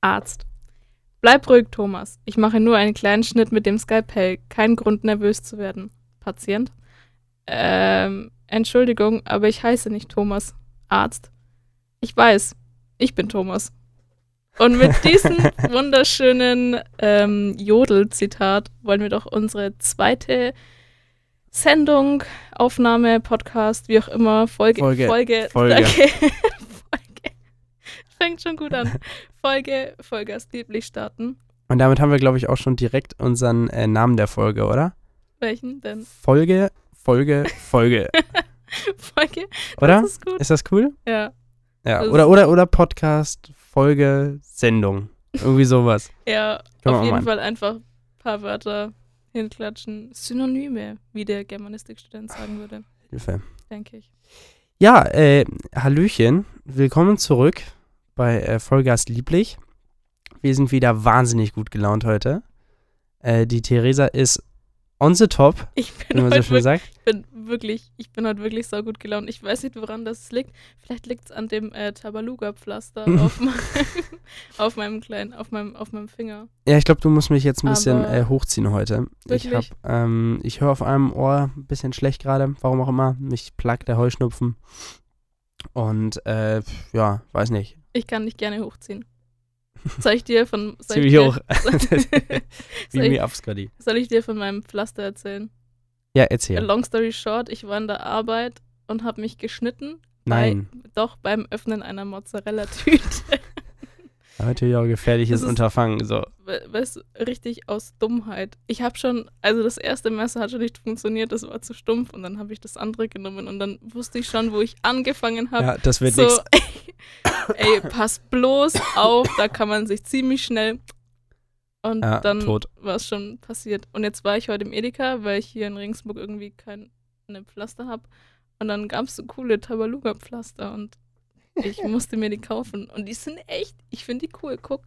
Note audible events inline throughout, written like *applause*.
Arzt. Bleib ruhig, Thomas. Ich mache nur einen kleinen Schnitt mit dem Skalpell. Kein Grund, nervös zu werden. Patient. Ähm, Entschuldigung, aber ich heiße nicht Thomas. Arzt. Ich weiß, ich bin Thomas. Und mit *laughs* diesem wunderschönen ähm, Jodel-Zitat wollen wir doch unsere zweite Sendung, Aufnahme, Podcast, wie auch immer, Folge, Folge, Folge, Folge. *laughs* danke. Folge. Fängt schon gut an. Folge, Vollgas lieblich starten. Und damit haben wir, glaube ich, auch schon direkt unseren äh, Namen der Folge, oder? Welchen denn? Folge, Folge, Folge. *laughs* Folge? Oder? Das ist gut. Ist das cool? Ja. Ja. Das Oder, oder, oder Podcast, Folge, Sendung. Irgendwie sowas. *laughs* Ja, Können auf jeden. Fall einfach ein paar Wörter hinklatschen. Synonyme, wie der Germanistikstudent sagen würde, Hilfe. denke ich. Ja, äh, Hallöchen. Willkommen zurück bei äh, Vollgas Lieblich. Wir sind wieder wahnsinnig gut gelaunt heute. Äh, die Theresa ist on the top, Ich wie bin, man so schön wirklich, sagt. ich bin wirklich, ich bin heute wirklich sau gut gelaunt. Ich weiß nicht, woran das liegt. Vielleicht liegt es an dem äh, Tabaluga-Pflaster *laughs* auf, meinem, auf meinem kleinen, auf meinem, auf meinem Finger. Ja, ich glaube, du musst mich jetzt ein bisschen äh, hochziehen heute. Ich habe, wirklich? ähm, ich höre auf einem Ohr ein bisschen schlecht gerade, warum auch immer. Mich plagt der Heuschnupfen. Und äh, ja, weiß nicht. Ich kann dich gerne hochziehen. Soll ich dir von. Soll Zieh ich mich dir- hoch. *laughs* *laughs* Wie mir Afskadi. soll ich dir von meinem Pflaster erzählen? Ja, erzähl. Long story short, ich war in der Arbeit und habe mich geschnitten. Nein. Bei, doch beim Öffnen einer Mozzarella-Tüte. Natürlich auch gefährliches Unterfangen. So. We- weißt du, richtig aus Dummheit. Ich habe schon, also das erste Messer hat schon nicht funktioniert, das war zu stumpf und dann habe ich das andere genommen und dann wusste ich schon, wo ich angefangen habe. Ja, das wird so, nix. *laughs* ey, pass bloß auf, da kann man sich ziemlich schnell. Und Ja, dann war es schon passiert. Und jetzt war ich heute im Edeka, weil ich hier in Regensburg irgendwie keine Pflaster habe. Und dann gab es so coole Tabaluga-Pflaster und ich musste mir die kaufen. Und die sind echt, ich finde die cool. Guck,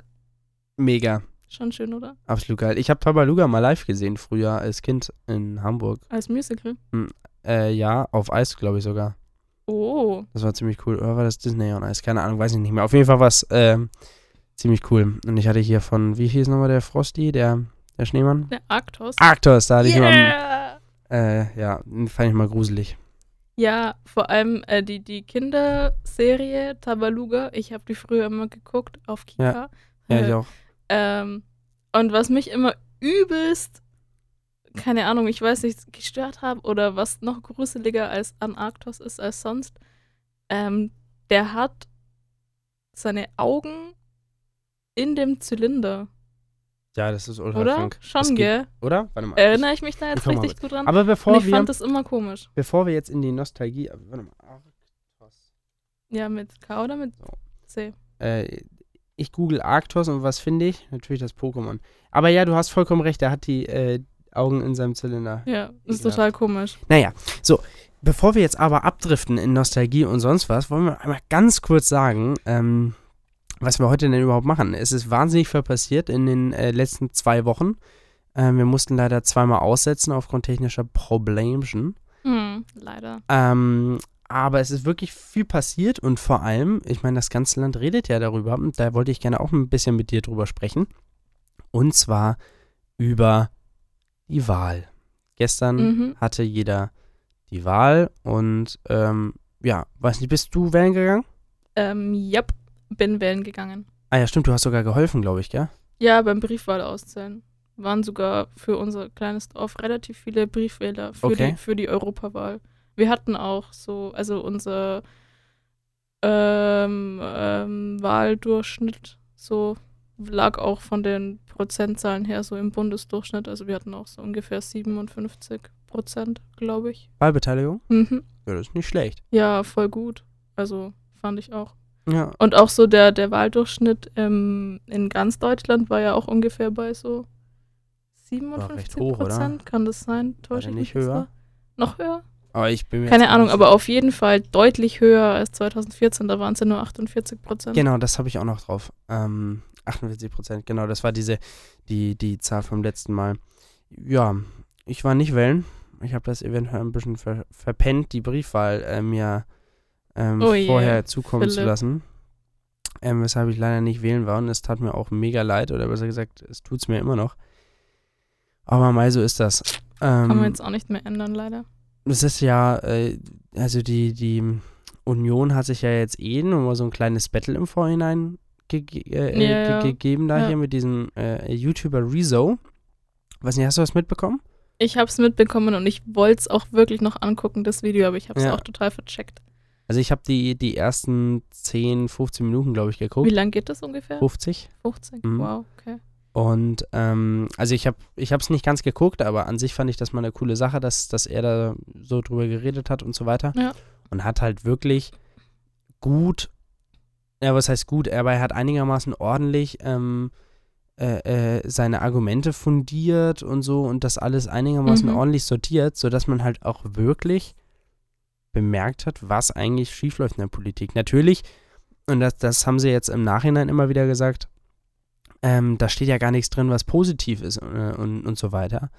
Mega. schon schön, oder? Absolut geil. Ich habe Tabaluga mal live gesehen, früher als Kind in Hamburg. Als Musical. Äh, ja, auf Eis, glaube ich sogar. Oh, Das war ziemlich cool. Oder war das Disney on Eis? Keine Ahnung, weiß ich nicht mehr. Auf jeden Fall war es ähm, ziemlich cool. Und ich hatte hier von, wie hieß nochmal der Frosty, der, der Schneemann? der Arktos. Arctos, da hatte ich immer, Yeah! äh, ja, fand ich mal gruselig. Ja, vor allem äh, die, die Kinderserie Tabaluga. Ich habe die früher immer geguckt auf Kika. Ja, Äh, ich auch. Ähm, und was mich immer übelst, keine Ahnung, ich weiß nicht, gestört habe oder was noch gruseliger als an Arktos ist als sonst, ähm, der hat seine Augen in dem Zylinder, Ja, das ist ultra oder? krank. Schon, geht- gell? Oder? Warte mal. Erinnere ich mich da jetzt richtig gut dran? Aber Und bevor ich wir, fand das immer komisch. bevor wir jetzt in die Nostalgie, äh, warte mal, Arktos. Ja, mit K oder mit So. C? Äh, ich google Arktos und was finde ich? Natürlich das Pokémon. Aber ja, du hast vollkommen recht, er hat die äh, Augen in seinem Zylinder. Ja, das ist Ekelhaft. total komisch. Naja, so, bevor wir jetzt aber abdriften in Nostalgie und sonst was, wollen wir einmal ganz kurz sagen, ähm, was wir heute denn überhaupt machen. Es ist wahnsinnig viel passiert in den äh, letzten zwei Wochen. Ähm, wir mussten leider zweimal aussetzen aufgrund technischer Problemchen. Hm, leider. Ähm, aber es ist wirklich viel passiert und vor allem, ich meine, das ganze Land redet ja darüber. Und da wollte ich gerne auch ein bisschen mit dir drüber sprechen. Und zwar über die Wahl. Gestern Mhm. hatte jeder die Wahl und ähm, ja, weiß nicht, bist du wählen gegangen? Ähm, yep, bin wählen gegangen. Ah ja, stimmt, du hast sogar geholfen, glaube ich, gell? Ja, beim Briefwahl auszählen. Waren sogar für unser kleines Dorf relativ viele Briefwähler für, Okay. die, für die Europawahl. Wir hatten auch so, also unser ähm, ähm, Wahldurchschnitt so lag auch von den Prozentzahlen her so im Bundesdurchschnitt. Also wir hatten auch so ungefähr 57 Prozent, glaube ich. Wahlbeteiligung? Mhm. Ja, das ist nicht schlecht. Ja, voll gut. Also fand ich auch. Ja, Und auch so der, der Wahldurchschnitt ähm, in ganz Deutschland war ja auch ungefähr bei so 57 recht hoch, oder? Prozent. Kann das sein? Täusche ich nicht höher? Noch höher? aber ich bin mir Keine Ahnung, aber auf jeden Fall deutlich höher als 2014. Da waren es ja nur 48 Prozent. Genau, das habe ich auch noch drauf. Ähm, 48 Prozent, genau, das war diese, die, die Zahl vom letzten Mal. Ja, ich war nicht wählen. Ich habe das eventuell ein bisschen ver verpennt, die Briefwahl äh, mir ähm, Oh vorher zukommen zu Philipp. lassen. ähm, weshalb ich leider nicht wählen war und es tat mir auch mega leid oder besser gesagt, es tut es mir immer noch. Aber mal so ist das. Ähm, Kann man jetzt auch nicht mehr ändern, leider. es ist ja, äh, also die, die Union hat sich ja jetzt eh nur so ein kleines Battle im Vorhinein gege äh, Ja, ja. ge gegeben da Ja. hier mit diesem äh, YouTuber Rezo. Weiß nicht, hast du das mitbekommen? Ich habe es mitbekommen und ich wollte es auch wirklich noch angucken, das Video, aber ich habe es Ja. auch total vercheckt. Also ich habe die, die ersten 10, 15 Minuten, glaube ich, Wie geguckt. lang geht das ungefähr? 50. 15? Mhm. Wow, okay. Und ähm, also ich habe ich es nicht ganz geguckt, aber an sich fand ich das mal eine coole Sache, dass, dass er da so drüber geredet hat und so weiter. Ja. Und hat halt wirklich gut, ja, was heißt gut, aber er hat einigermaßen ordentlich ähm, äh, äh, seine Argumente fundiert und so und das alles einigermaßen Mhm. ordentlich sortiert, sodass man halt auch wirklich bemerkt hat, was eigentlich schiefläuft in der Politik. Natürlich, und das, das haben sie jetzt im Nachhinein immer wieder gesagt, ähm, da steht ja gar nichts drin, was positiv ist äh, und, und so weiter.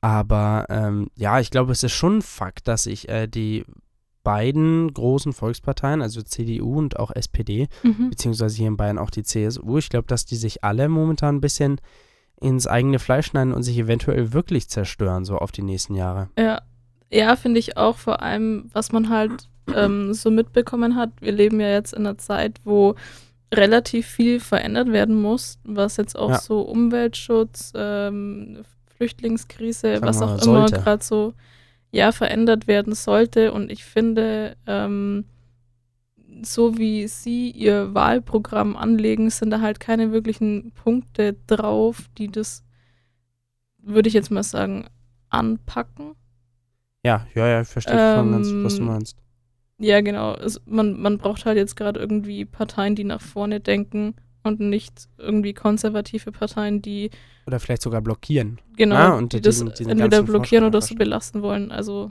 Aber ähm, ja, ich glaube, es ist schon ein Fakt, dass sich äh, die beiden großen Volksparteien, also CDU und auch SPD, Mhm. beziehungsweise hier in Bayern auch die CSU, ich glaube, dass die sich alle momentan ein bisschen ins eigene Fleisch schneiden und sich eventuell wirklich zerstören, so auf die nächsten Jahre. Ja, ja finde ich auch vor allem, was man halt ähm, so mitbekommen hat. Wir leben ja jetzt in einer Zeit, wo relativ viel verändert werden muss, was jetzt auch Ja. so Umweltschutz, ähm, Flüchtlingskrise, Sagen was auch immer gerade so ja verändert werden sollte. Und ich finde, ähm, so wie sie ihr Wahlprogramm anlegen, sind da halt keine wirklichen Punkte drauf, die das, würde ich jetzt mal sagen, anpacken. Ja, ja, ja, ich verstehe schon ganz, was du Ähm, meinst. Ja, genau. Es, man, man braucht halt jetzt gerade irgendwie Parteien, die nach vorne denken und nicht irgendwie konservative Parteien, die Oder vielleicht sogar blockieren. genau, Ah, und die diesen- das diesen entweder blockieren oder so belassen wollen. Also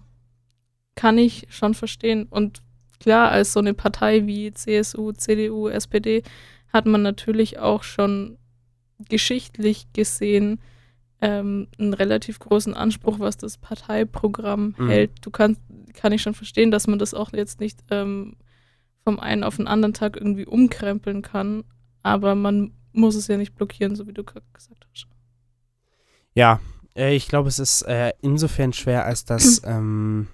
kann ich schon verstehen. Und klar, als so eine Partei wie CSU, CDU, SPD hat man natürlich auch schon geschichtlich gesehen ähm, einen relativ großen Anspruch, was das Parteiprogramm Mhm. hält. Du kannst, kann ich schon verstehen, dass man das auch jetzt nicht ähm, vom einen auf den anderen Tag irgendwie umkrempeln kann, aber man muss es ja nicht blockieren, so wie du gesagt hast. Ja, äh, ich glaube, es ist äh, insofern schwer, als dass *clears throat* ähm,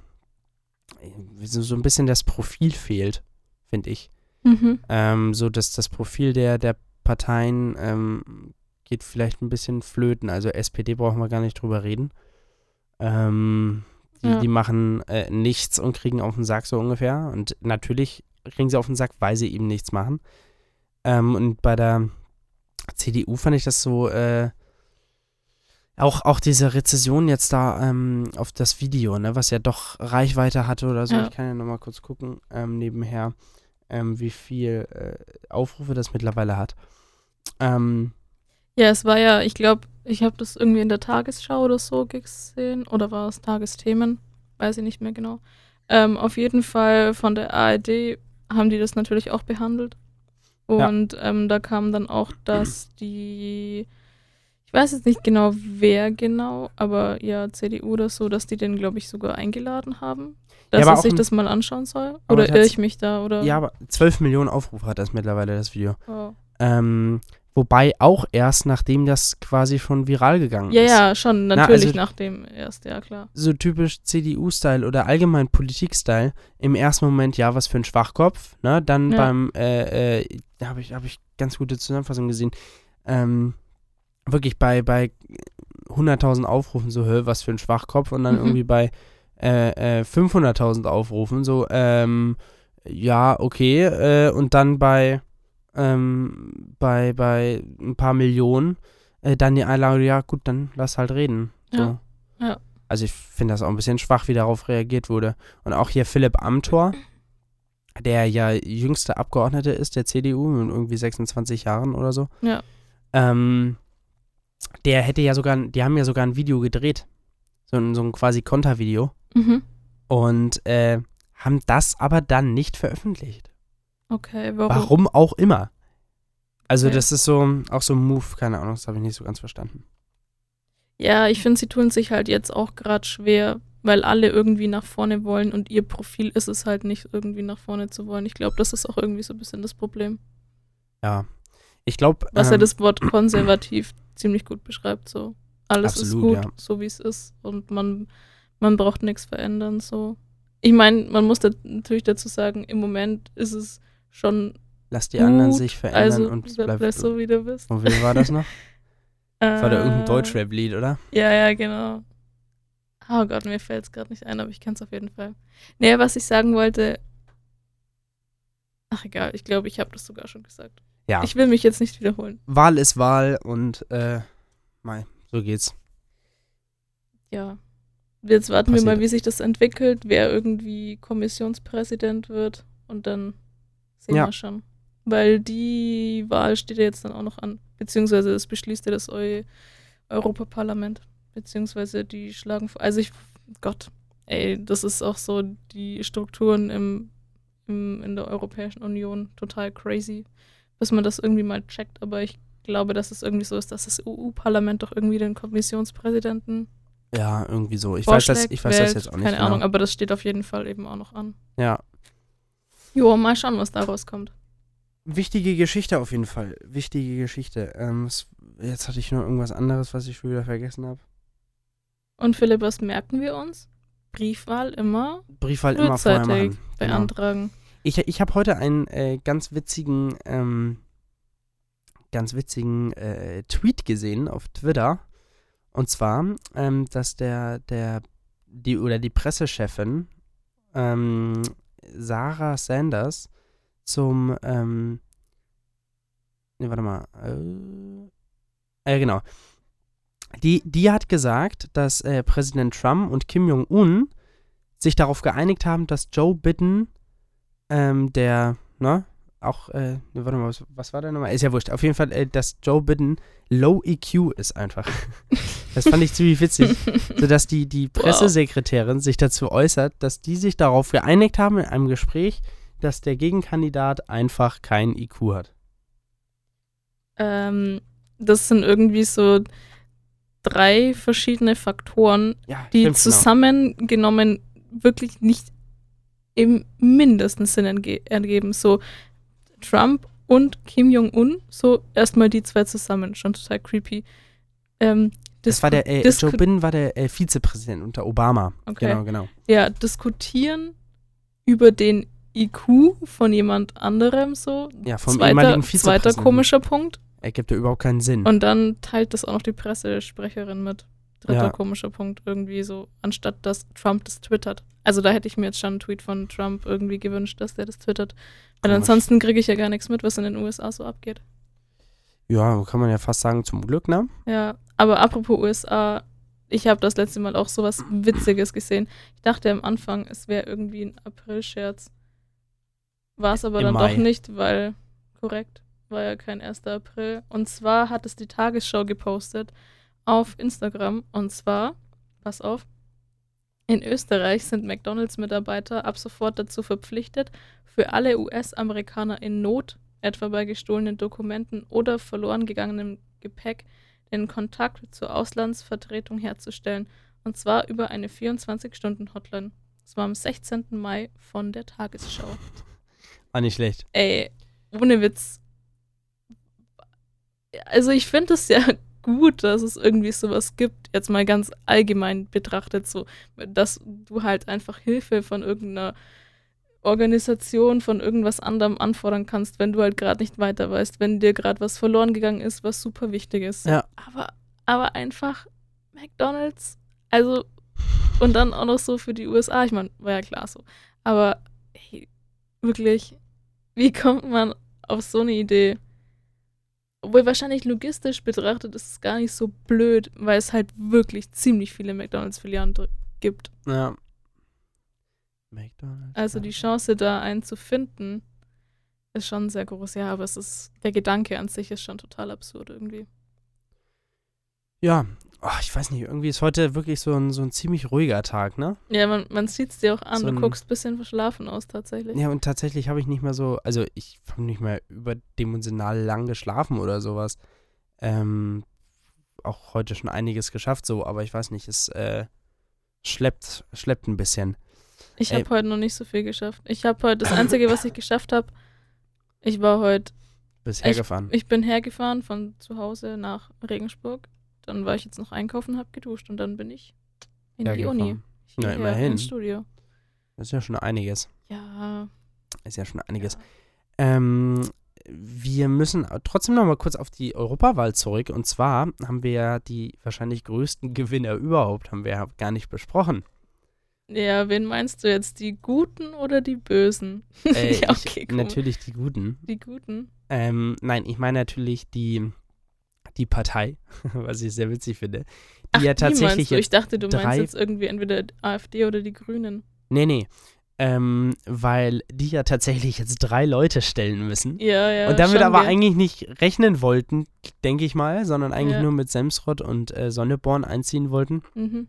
so, so ein bisschen das Profil fehlt, finde ich. Mhm. Ähm, so dass das Profil der, der Parteien ähm, geht vielleicht ein bisschen flöten. Also SPD brauchen wir gar nicht drüber reden. Ähm, die, Ja. die machen äh, nichts und kriegen auf den Sack so ungefähr. Und natürlich kriegen sie auf den Sack, weil sie eben nichts machen. Ähm, und bei der CDU fand ich das so, äh, auch, auch diese Rezession jetzt da ähm, auf das Video, ne, was ja doch Reichweite hatte oder so. Ja. Ich kann ja nochmal kurz gucken, ähm, nebenher, ähm, wie viel äh, Aufrufe das mittlerweile hat. Ähm, Ja, es war ja, ich glaube, ich habe das irgendwie in der Tagesschau oder so gesehen. Oder war es Tagesthemen? Weiß ich nicht mehr genau. Ähm, auf jeden Fall von der ARD haben die das natürlich auch behandelt. Ja. Und ähm, da kam dann auch, dass die, ich weiß jetzt nicht genau, wer genau, aber ja, CDU oder so, dass die den, glaube ich, sogar eingeladen haben, dass aber er sich das mal anschauen soll. Oder irre ich mich da? Oder? ja, aber 12 Millionen Aufrufe hat das mittlerweile, das Video. Oh. Ähm, wobei auch erst, nachdem das quasi schon viral gegangen Ja, ist. ja, schon, Na, natürlich also- nach dem erst, ja klar. so typisch CDU-Style oder allgemein Politik-Style. Im ersten Moment, ja, was für ein Schwachkopf. Ne? Dann Ja. beim, äh, äh, da habe ich, hab ich ganz gute Zusammenfassung gesehen. Ähm, wirklich bei, bei 100.000 Aufrufen so, hä, was für ein Schwachkopf. Und dann Mhm. irgendwie bei äh, äh, 500.000 Aufrufen so, ähm, ja, okay. Äh, und dann bei, ähm, bei, bei ein paar Millionen äh, dann die Einladung, ja gut, dann lass halt reden. So. Ja, ja. Also ich finde das auch ein bisschen schwach, wie darauf reagiert wurde. Und auch hier Philipp Amthor, der ja jüngste Abgeordnete ist der CDU mit irgendwie 26 Jahren oder so. Ja. Ähm, der hätte ja sogar, die haben ja sogar ein Video gedreht. So ein, so ein quasi Kontervideo. Mhm. Und äh, haben das aber dann nicht veröffentlicht. Okay, warum? Warum auch immer. Also Okay. das ist so auch so ein Move, keine Ahnung, das habe ich nicht so ganz verstanden. Ja, ich finde, sie tun sich halt jetzt auch gerade schwer, weil alle irgendwie nach vorne wollen und ihr Profil ist es halt nicht, irgendwie nach vorne zu wollen. Ich glaube, das ist auch irgendwie so ein bisschen das Problem. Ja. Ich glaube. Was ja das Wort konservativ *clears throat* ziemlich gut beschreibt, so. Alles Absolut, ist gut, ja. so wie es ist. Und man, man braucht nichts verändern, so. Ich meine, man muss da natürlich dazu sagen, im Moment ist es schon Lass die anderen gut, sich verändern also und bleib, bleib so, wie du bist. Und wie war das noch? Das *laughs* war da irgendein Äh, Deutschrap-Lied, oder? Ja, ja, genau. Oh Gott, mir fällt es gerade nicht ein, aber ich kann es auf jeden Fall. Nee, was ich sagen wollte. Ach egal, ich glaube, ich habe das sogar schon gesagt. Ja. Ich will mich jetzt nicht wiederholen. Wahl ist Wahl und äh, mei, so geht's. Ja. Jetzt warten wir Passiert. mal, wie sich das entwickelt, wer irgendwie Kommissionspräsident wird und dann sehen Ja. wir schon. Weil die Wahl steht ja jetzt dann auch noch an. Beziehungsweise das beschließt ja das Eu Europaparlament. Beziehungsweise die schlagen vor. Also ich, Gott, ey, das ist auch so die Strukturen im, im, in der Europäischen Union total crazy, bis man das irgendwie mal checkt. Aber ich glaube, dass es irgendwie so ist, dass das EU-Parlament doch irgendwie den Kommissionspräsidenten Ja, irgendwie so. Ich weiß das, ich weiß das jetzt auch nicht. Keine genau. Ahnung, aber das steht auf jeden Fall eben auch noch an. Ja. Jo, mal schauen, was daraus kommt. Wichtige Geschichte auf jeden Fall. Wichtige Geschichte. Ähm, jetzt hatte ich noch irgendwas anderes, was ich schon wieder vergessen habe. Und Philipp, was merken wir uns? Briefwahl immer Briefwahl immer vorher machen. Genau. beantragen. Ich, ich habe heute einen äh, ganz witzigen, ähm, ganz witzigen äh, Tweet gesehen auf Twitter. Und zwar, ähm, dass der, der, die oder die Pressechefin ähm, Sarah Sanders zum, ähm, nee, warte mal, äh, äh, genau. Die, die hat gesagt, dass äh, Präsident Trump und Kim Jong-un sich darauf geeinigt haben, dass Joe Biden ähm, der, ne, auch, äh, ne, warte mal, was, was war der nochmal? Ist ja wurscht. Auf jeden Fall, äh, dass Joe Biden Low EQ ist einfach. *laughs* das fand ich ziemlich witzig. Sodass die, die Pressesekretärin sich dazu äußert, dass die sich darauf geeinigt haben in einem Gespräch, dass der Gegenkandidat einfach kein IQ hat. Ähm, das sind irgendwie so drei verschiedene Faktoren, Ja, die genau. zusammengenommen wirklich nicht im mindesten Sinn ergeben. So Trump und Kim Jong-un, so erstmal die zwei zusammen, schon total creepy. Ähm, Das war der, äh, Joe Biden war der äh, Vizepräsident unter Obama. Okay. Genau, genau. ja, diskutieren über den IQ von jemand anderem so. Ja, vom zweiter, ehemaligen zweiter Vizepräsidenten. komischer Punkt. Ergibt ja überhaupt keinen Sinn. Und dann teilt das auch noch die Pressesprecherin mit. Dritter Ja. komischer Punkt irgendwie so, anstatt dass Trump das twittert. Also da hätte ich mir jetzt schon einen Tweet von Trump irgendwie gewünscht, dass der das twittert. Weil Komisch. ansonsten kriege ich ja gar nichts mit, was in den USA so abgeht. ja, kann man ja fast sagen, zum Glück, ne? Ja, aber apropos USA, ich habe das letzte Mal auch sowas Witziges gesehen. Ich dachte am Anfang, es wäre irgendwie ein April-Scherz. War es aber Im dann Mai. doch nicht, weil, korrekt, war ja kein 1. April. Und zwar hat es die Tagesschau gepostet auf Instagram. Und zwar, pass auf, in Österreich sind McDonalds-Mitarbeiter ab sofort dazu verpflichtet, für alle US-Amerikaner in Not, etwa bei gestohlenen Dokumenten oder verloren gegangenem Gepäck, den Kontakt zur Auslandsvertretung herzustellen. Und zwar über eine 24-Stunden-Hotline. Das war am 16. Mai von der Tagesschau. War nicht schlecht. Ey, ohne Witz. Also ich finde es ja gut, dass es irgendwie sowas gibt, jetzt mal ganz allgemein betrachtet, so, dass du halt einfach Hilfe von irgendeiner Organisation, von irgendwas anderem anfordern kannst, wenn du halt gerade nicht weiter weißt, wenn dir gerade was verloren gegangen ist, was super wichtig ist. Ja. Aber, aber einfach McDonalds, also und dann auch noch so für die USA, ich meine, war ja klar so. Aber hey, wirklich, wie kommt man auf so eine Idee? Obwohl wahrscheinlich logistisch betrachtet ist es gar nicht so blöd, weil es halt wirklich ziemlich viele McDonalds-Filialen gibt. Ja. McDonald's. Also die Chance, da einen zu finden, ist schon sehr groß. Ja, aber es ist, der Gedanke an sich ist schon total absurd irgendwie. Ja, oh, ich weiß nicht, irgendwie ist heute wirklich so ein, so ein ziemlich ruhiger Tag, ne? Ja, man, man sieht es dir auch an. So du ein- guckst ein bisschen verschlafen aus tatsächlich. Ja, und tatsächlich habe ich nicht mehr so, also ich habe nicht mehr überdimensional lang geschlafen oder sowas. Ähm, auch heute schon einiges geschafft, so, aber ich weiß nicht, es äh, schleppt, schleppt ein bisschen. Ich habe heute noch nicht so viel geschafft. Ich habe heute, das Einzige, was ich geschafft habe, ich war heute Bist hergefahren. Ich bin hergefahren von zu Hause nach Regensburg. Dann war ich jetzt noch einkaufen, hab geduscht und dann bin ich in die Hergefahren. Uni. Na, Hierher immerhin. Ins Studio. Das ist ja schon einiges. Ja. Ist ja schon einiges. ja. Ähm, wir müssen trotzdem noch mal kurz auf die Europawahl zurück. Und zwar haben wir ja die wahrscheinlich größten Gewinner überhaupt, haben wir ja gar nicht besprochen. Ja, wen meinst du jetzt? Die Guten oder die Bösen? *laughs* Äh, ja, okay, ich, natürlich die Guten. Die Guten. Ähm, nein, ich meine natürlich die, die Partei, *laughs* was ich sehr witzig finde. Die Ach, ja die tatsächlich du? Ich dachte, du meinst jetzt irgendwie entweder AfD oder die Grünen. Nee, nee. Ähm, weil die ja tatsächlich jetzt drei Leute stellen müssen. Ja, ja. und damit aber wir. eigentlich nicht rechnen wollten, denke ich mal, sondern eigentlich Ja. nur mit Semsrott und äh, Sonneborn einziehen wollten. Mhm.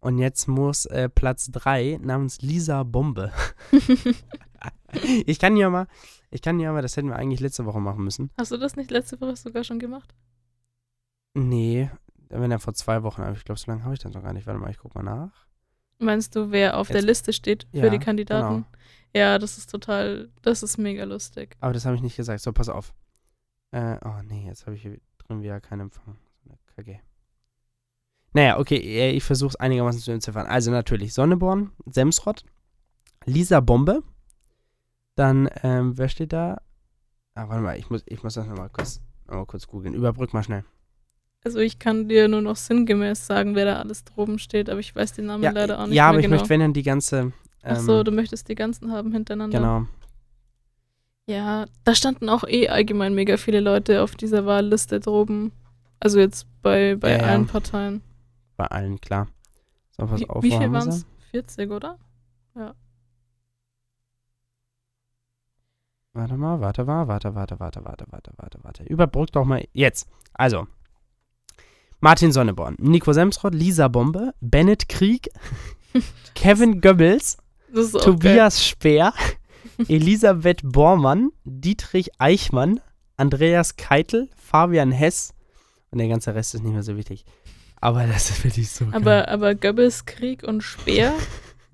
Und jetzt muss äh, Platz 3 namens Lisa Bombe. *laughs* *laughs* ich kann ja mal, ich kann ja mal, das hätten wir eigentlich letzte Woche machen müssen. Hast du das nicht letzte Woche sogar schon gemacht? Nee, wenn er vor zwei Wochen, aber ich glaube, so lange habe ich das noch gar nicht. Warte mal, ich guck mal nach. Meinst du, wer auf der Jetzt- Liste steht für Ja, die Kandidaten? genau. Ja, das ist total, das ist mega lustig. Aber das habe ich nicht gesagt. So, pass auf. Äh, oh nee, jetzt habe ich hier drin wieder keinen Empfang. Kacke. Naja, okay, äh, ich versuche es einigermaßen zu entziffern. Also natürlich Sonneborn, Semsrott, Lisa Bombe. Dann, ähm, wer steht da? Ah, warte mal, ich muss, ich muss das nochmal kurz, noch mal kurz googeln. Überbrück mal schnell. Also ich kann dir nur noch sinngemäß sagen, wer da alles droben steht, aber ich weiß den Namen Ja, leider auch nicht ja aber ich genau. möchte, wenn dann die ganze. Ähm, Ach so, du möchtest die ganzen haben hintereinander. Genau. Ja, da standen auch eh allgemein mega viele Leute auf dieser Wahlliste droben. Also jetzt bei, bei Ja, ja. allen Parteien. Bei allen, klar. So, pass Wie, auf, wie viel waren es? 40, oder? Warte mal, warte mal, warte, warte, warte, warte, warte, warte, warte. Überbrück doch mal jetzt. Also. Martin Sonneborn, Nico Semsrott, Lisa Bombe, Bennett Krieg, *laughs* Kevin Goebbels, Tobias Speer, Elisabeth Bormann, Dietrich Eichmann, Andreas Keitel, Fabian Hess und der ganze Rest ist nicht mehr so wichtig. Aber das ist wirklich so geil. geil. Aber, aber Goebbels, Krieg und Speer?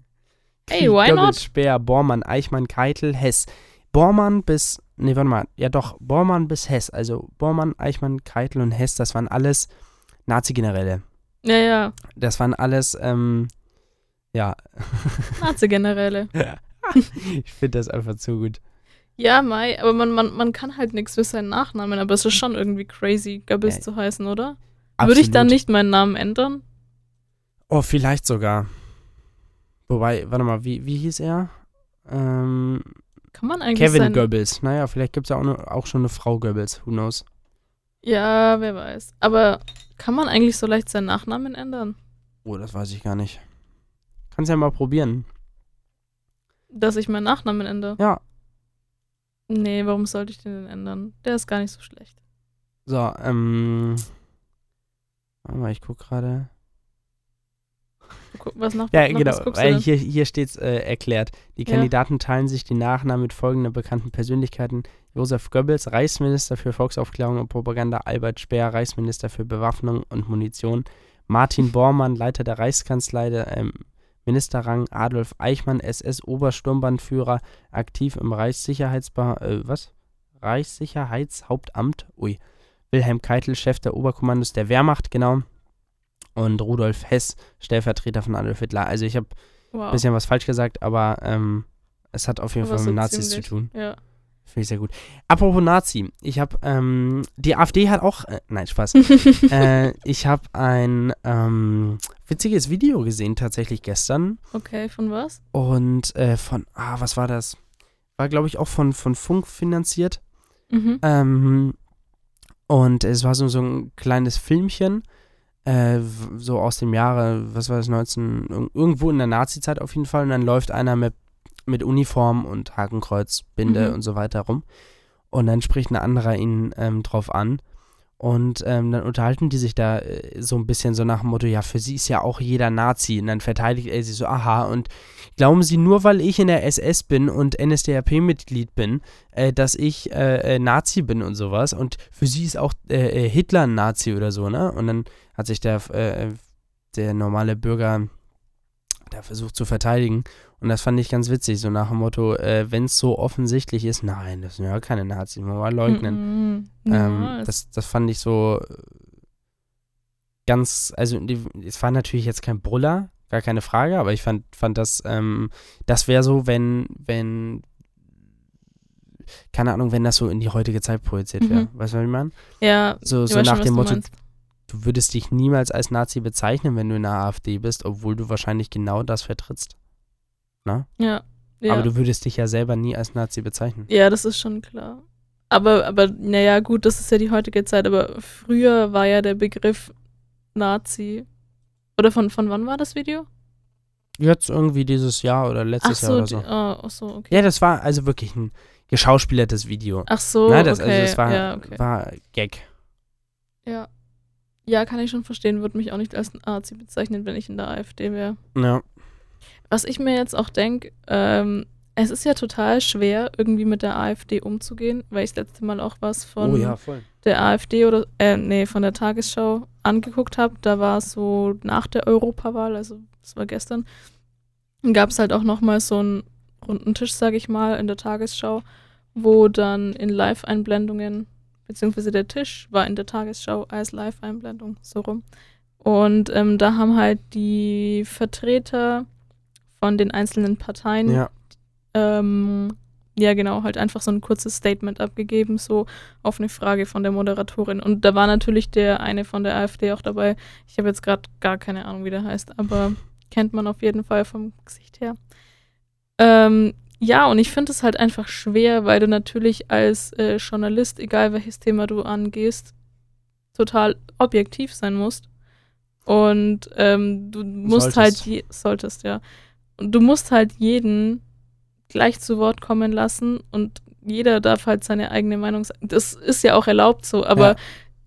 *laughs* Ey, Krieg, why Goebbels, not? Speer, Bormann, Eichmann, Keitel, Hess. Bormann bis, nee, warte mal, ja doch, Bormann bis Hess. Also Bormann, Eichmann, Keitel und Hess, das waren alles Nazi-Generäle. Ja, ja, Das waren alles, ähm, ja, *laughs* Nazi-Generäle. *laughs* ich finde das einfach zu gut. Ja, Mai, aber man, man, man kann halt nichts für seinen Nachnamen, aber es ist schon irgendwie crazy, Goebbels Ja. zu heißen, oder? Würde ich dann Absolut. nicht meinen Namen ändern? Oh, vielleicht sogar. Wobei, warte mal, wie, wie hieß er? Ähm, Kann man eigentlich Kevin Goebbels. Naja, vielleicht gibt es ja auch, ne, auch schon eine Frau Goebbels. Who knows? Ja, wer weiß. Aber kann man eigentlich so leicht seinen Nachnamen ändern? Oh, das weiß ich gar nicht. Kannst ja mal probieren. Dass ich meinen Nachnamen ändere? Ja. Nee, warum sollte ich den denn ändern? Der ist gar nicht so schlecht. So, ähm. Warte mal, ich guck gerade. Was nach, Ja, nach genau, weil hier, hier steht es äh, erklärt. Die Ja. Kandidaten teilen sich die Nachnamen mit folgenden bekannten Persönlichkeiten. Josef Goebbels, Reichsminister für Volksaufklärung und Propaganda, Albert Speer, Reichsminister für Bewaffnung und Munition, Martin *laughs* Bormann, Leiter der Reichskanzlei, der ähm, Ministerrang, Adolf Eichmann, SS-Obersturmbannführer, aktiv im Reichssicherheitsbe äh, was? Reichssicherheitshauptamt, ui, Wilhelm Keitel, Chef der Oberkommandos der Wehrmacht, genau, und Rudolf Hess, Stellvertreter von Adolf Hitler. Also ich habe wow. ein bisschen was falsch gesagt, aber ähm, es hat auf jeden Aber Fall so mit Nazis ziemlich. zu tun. Ja. Finde ich sehr gut. Apropos Nazi, ich habe, ähm, die AfD hat auch, äh, nein, Spaß. *laughs* äh, ich habe ein ähm, witziges Video gesehen, tatsächlich gestern. okay, von was? Und äh, von, ah, was war das? War, glaube ich, auch von, von Funk finanziert. Mhm. Ähm, und es war so, so ein kleines Filmchen, äh, so aus dem Jahre, was war das, 19, irg- irgendwo in der Nazi-Zeit auf jeden Fall. Und dann läuft einer mit, mit Uniform und Hakenkreuz, Binde Mhm. und so weiter rum. Und dann spricht ein anderer ihn ähm, drauf an. Und ähm, dann unterhalten die sich da äh, so ein bisschen so nach dem Motto, ja, für sie ist ja auch jeder Nazi. Und dann verteidigt er sie so, aha, und glauben sie, nur weil ich in der SS bin und NSDAP-Mitglied bin, äh, dass ich äh, äh, Nazi bin und sowas. Und für sie ist auch äh, äh, Hitler ein Nazi oder so, ne? Und dann hat sich der, der normale Bürger da versucht zu verteidigen. Und das fand ich ganz witzig, so nach dem Motto, äh, wenn es so offensichtlich ist, nein, das sind ja keine Nazis, man mal leugnen. Mhm. Ja, ähm, das, das fand ich so äh, ganz, also die, es war natürlich jetzt kein Brüller, gar keine Frage, aber ich fand, fand das, ähm, das wäre so, wenn, wenn, keine Ahnung, wenn das so in die heutige Zeit projiziert wäre. Mhm. Weißt du, was ich meine? ja, So, so schon, nach was dem Motto, du würdest dich niemals als Nazi bezeichnen, wenn du in der AfD bist, obwohl du wahrscheinlich genau das vertrittst. Ja. ja. Aber du würdest dich ja selber nie als Nazi bezeichnen. Ja, das ist schon klar. Aber, aber, naja, gut, das ist ja die heutige Zeit, aber früher war ja der Begriff Nazi. Oder von, von wann war das Video? Jetzt irgendwie dieses Jahr oder Ach letztes Jahr so, oder die, so. ah, ach so, okay. Ja, das war also wirklich ein geschauspielertes Video. Ach so, Nein, das, okay. also das war, ja, okay. war Gag. ja. ja, kann ich schon verstehen, würde mich auch nicht als Nazi bezeichnen, wenn ich in der AfD wäre. Ja. Was ich mir jetzt auch denke, ähm, es ist ja total schwer, irgendwie mit der AfD umzugehen, weil ich das letzte Mal auch was von oh ja, der AfD oder, äh, nee, von der Tagesschau angeguckt habe. Da war es so nach der Europawahl, also das war gestern, gab es halt auch nochmal so einen runden Tisch, sage ich mal, in der Tagesschau, wo dann in Live-Einblendungen, beziehungsweise der Tisch war in der Tagesschau als Live-Einblendung, so rum. Und ähm, da haben halt die Vertreter von den einzelnen Parteien Ja. ähm, ja, genau, halt einfach so ein kurzes Statement abgegeben, so auf eine Frage von der Moderatorin. Und da war natürlich der eine von der AfD auch dabei. Ich habe jetzt gerade gar keine Ahnung, wie der heißt, aber kennt man auf jeden Fall vom Gesicht her. Ähm, ja, und ich finde es halt einfach schwer, weil du natürlich als äh, Journalist, egal welches Thema du angehst, total objektiv sein musst. Und ähm, du musst Solltest. halt, je solltest, ja. Und du musst halt jeden gleich zu Wort kommen lassen und jeder darf halt seine eigene Meinung sagen. Das ist ja auch erlaubt so, aber Ja.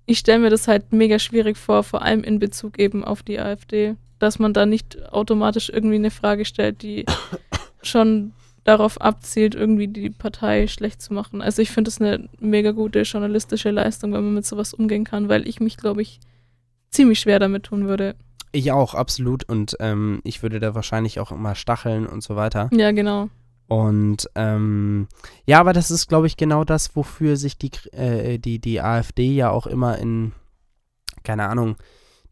ich stelle mir das halt mega schwierig vor, vor allem in Bezug eben auf die AfD, dass man da nicht automatisch irgendwie eine Frage stellt, die *coughs* schon darauf abzielt, irgendwie die Partei schlecht zu machen. Also ich finde es eine mega gute journalistische Leistung, wenn man mit sowas umgehen kann, weil ich mich, glaube ich, ziemlich schwer damit tun würde. Ich auch, absolut. Und ähm, ich würde da wahrscheinlich auch immer stacheln und so weiter. Ja, genau. Und ähm, ja, aber das ist, glaube ich, genau das, wofür sich die, äh, die, die AfD ja auch immer in, keine Ahnung,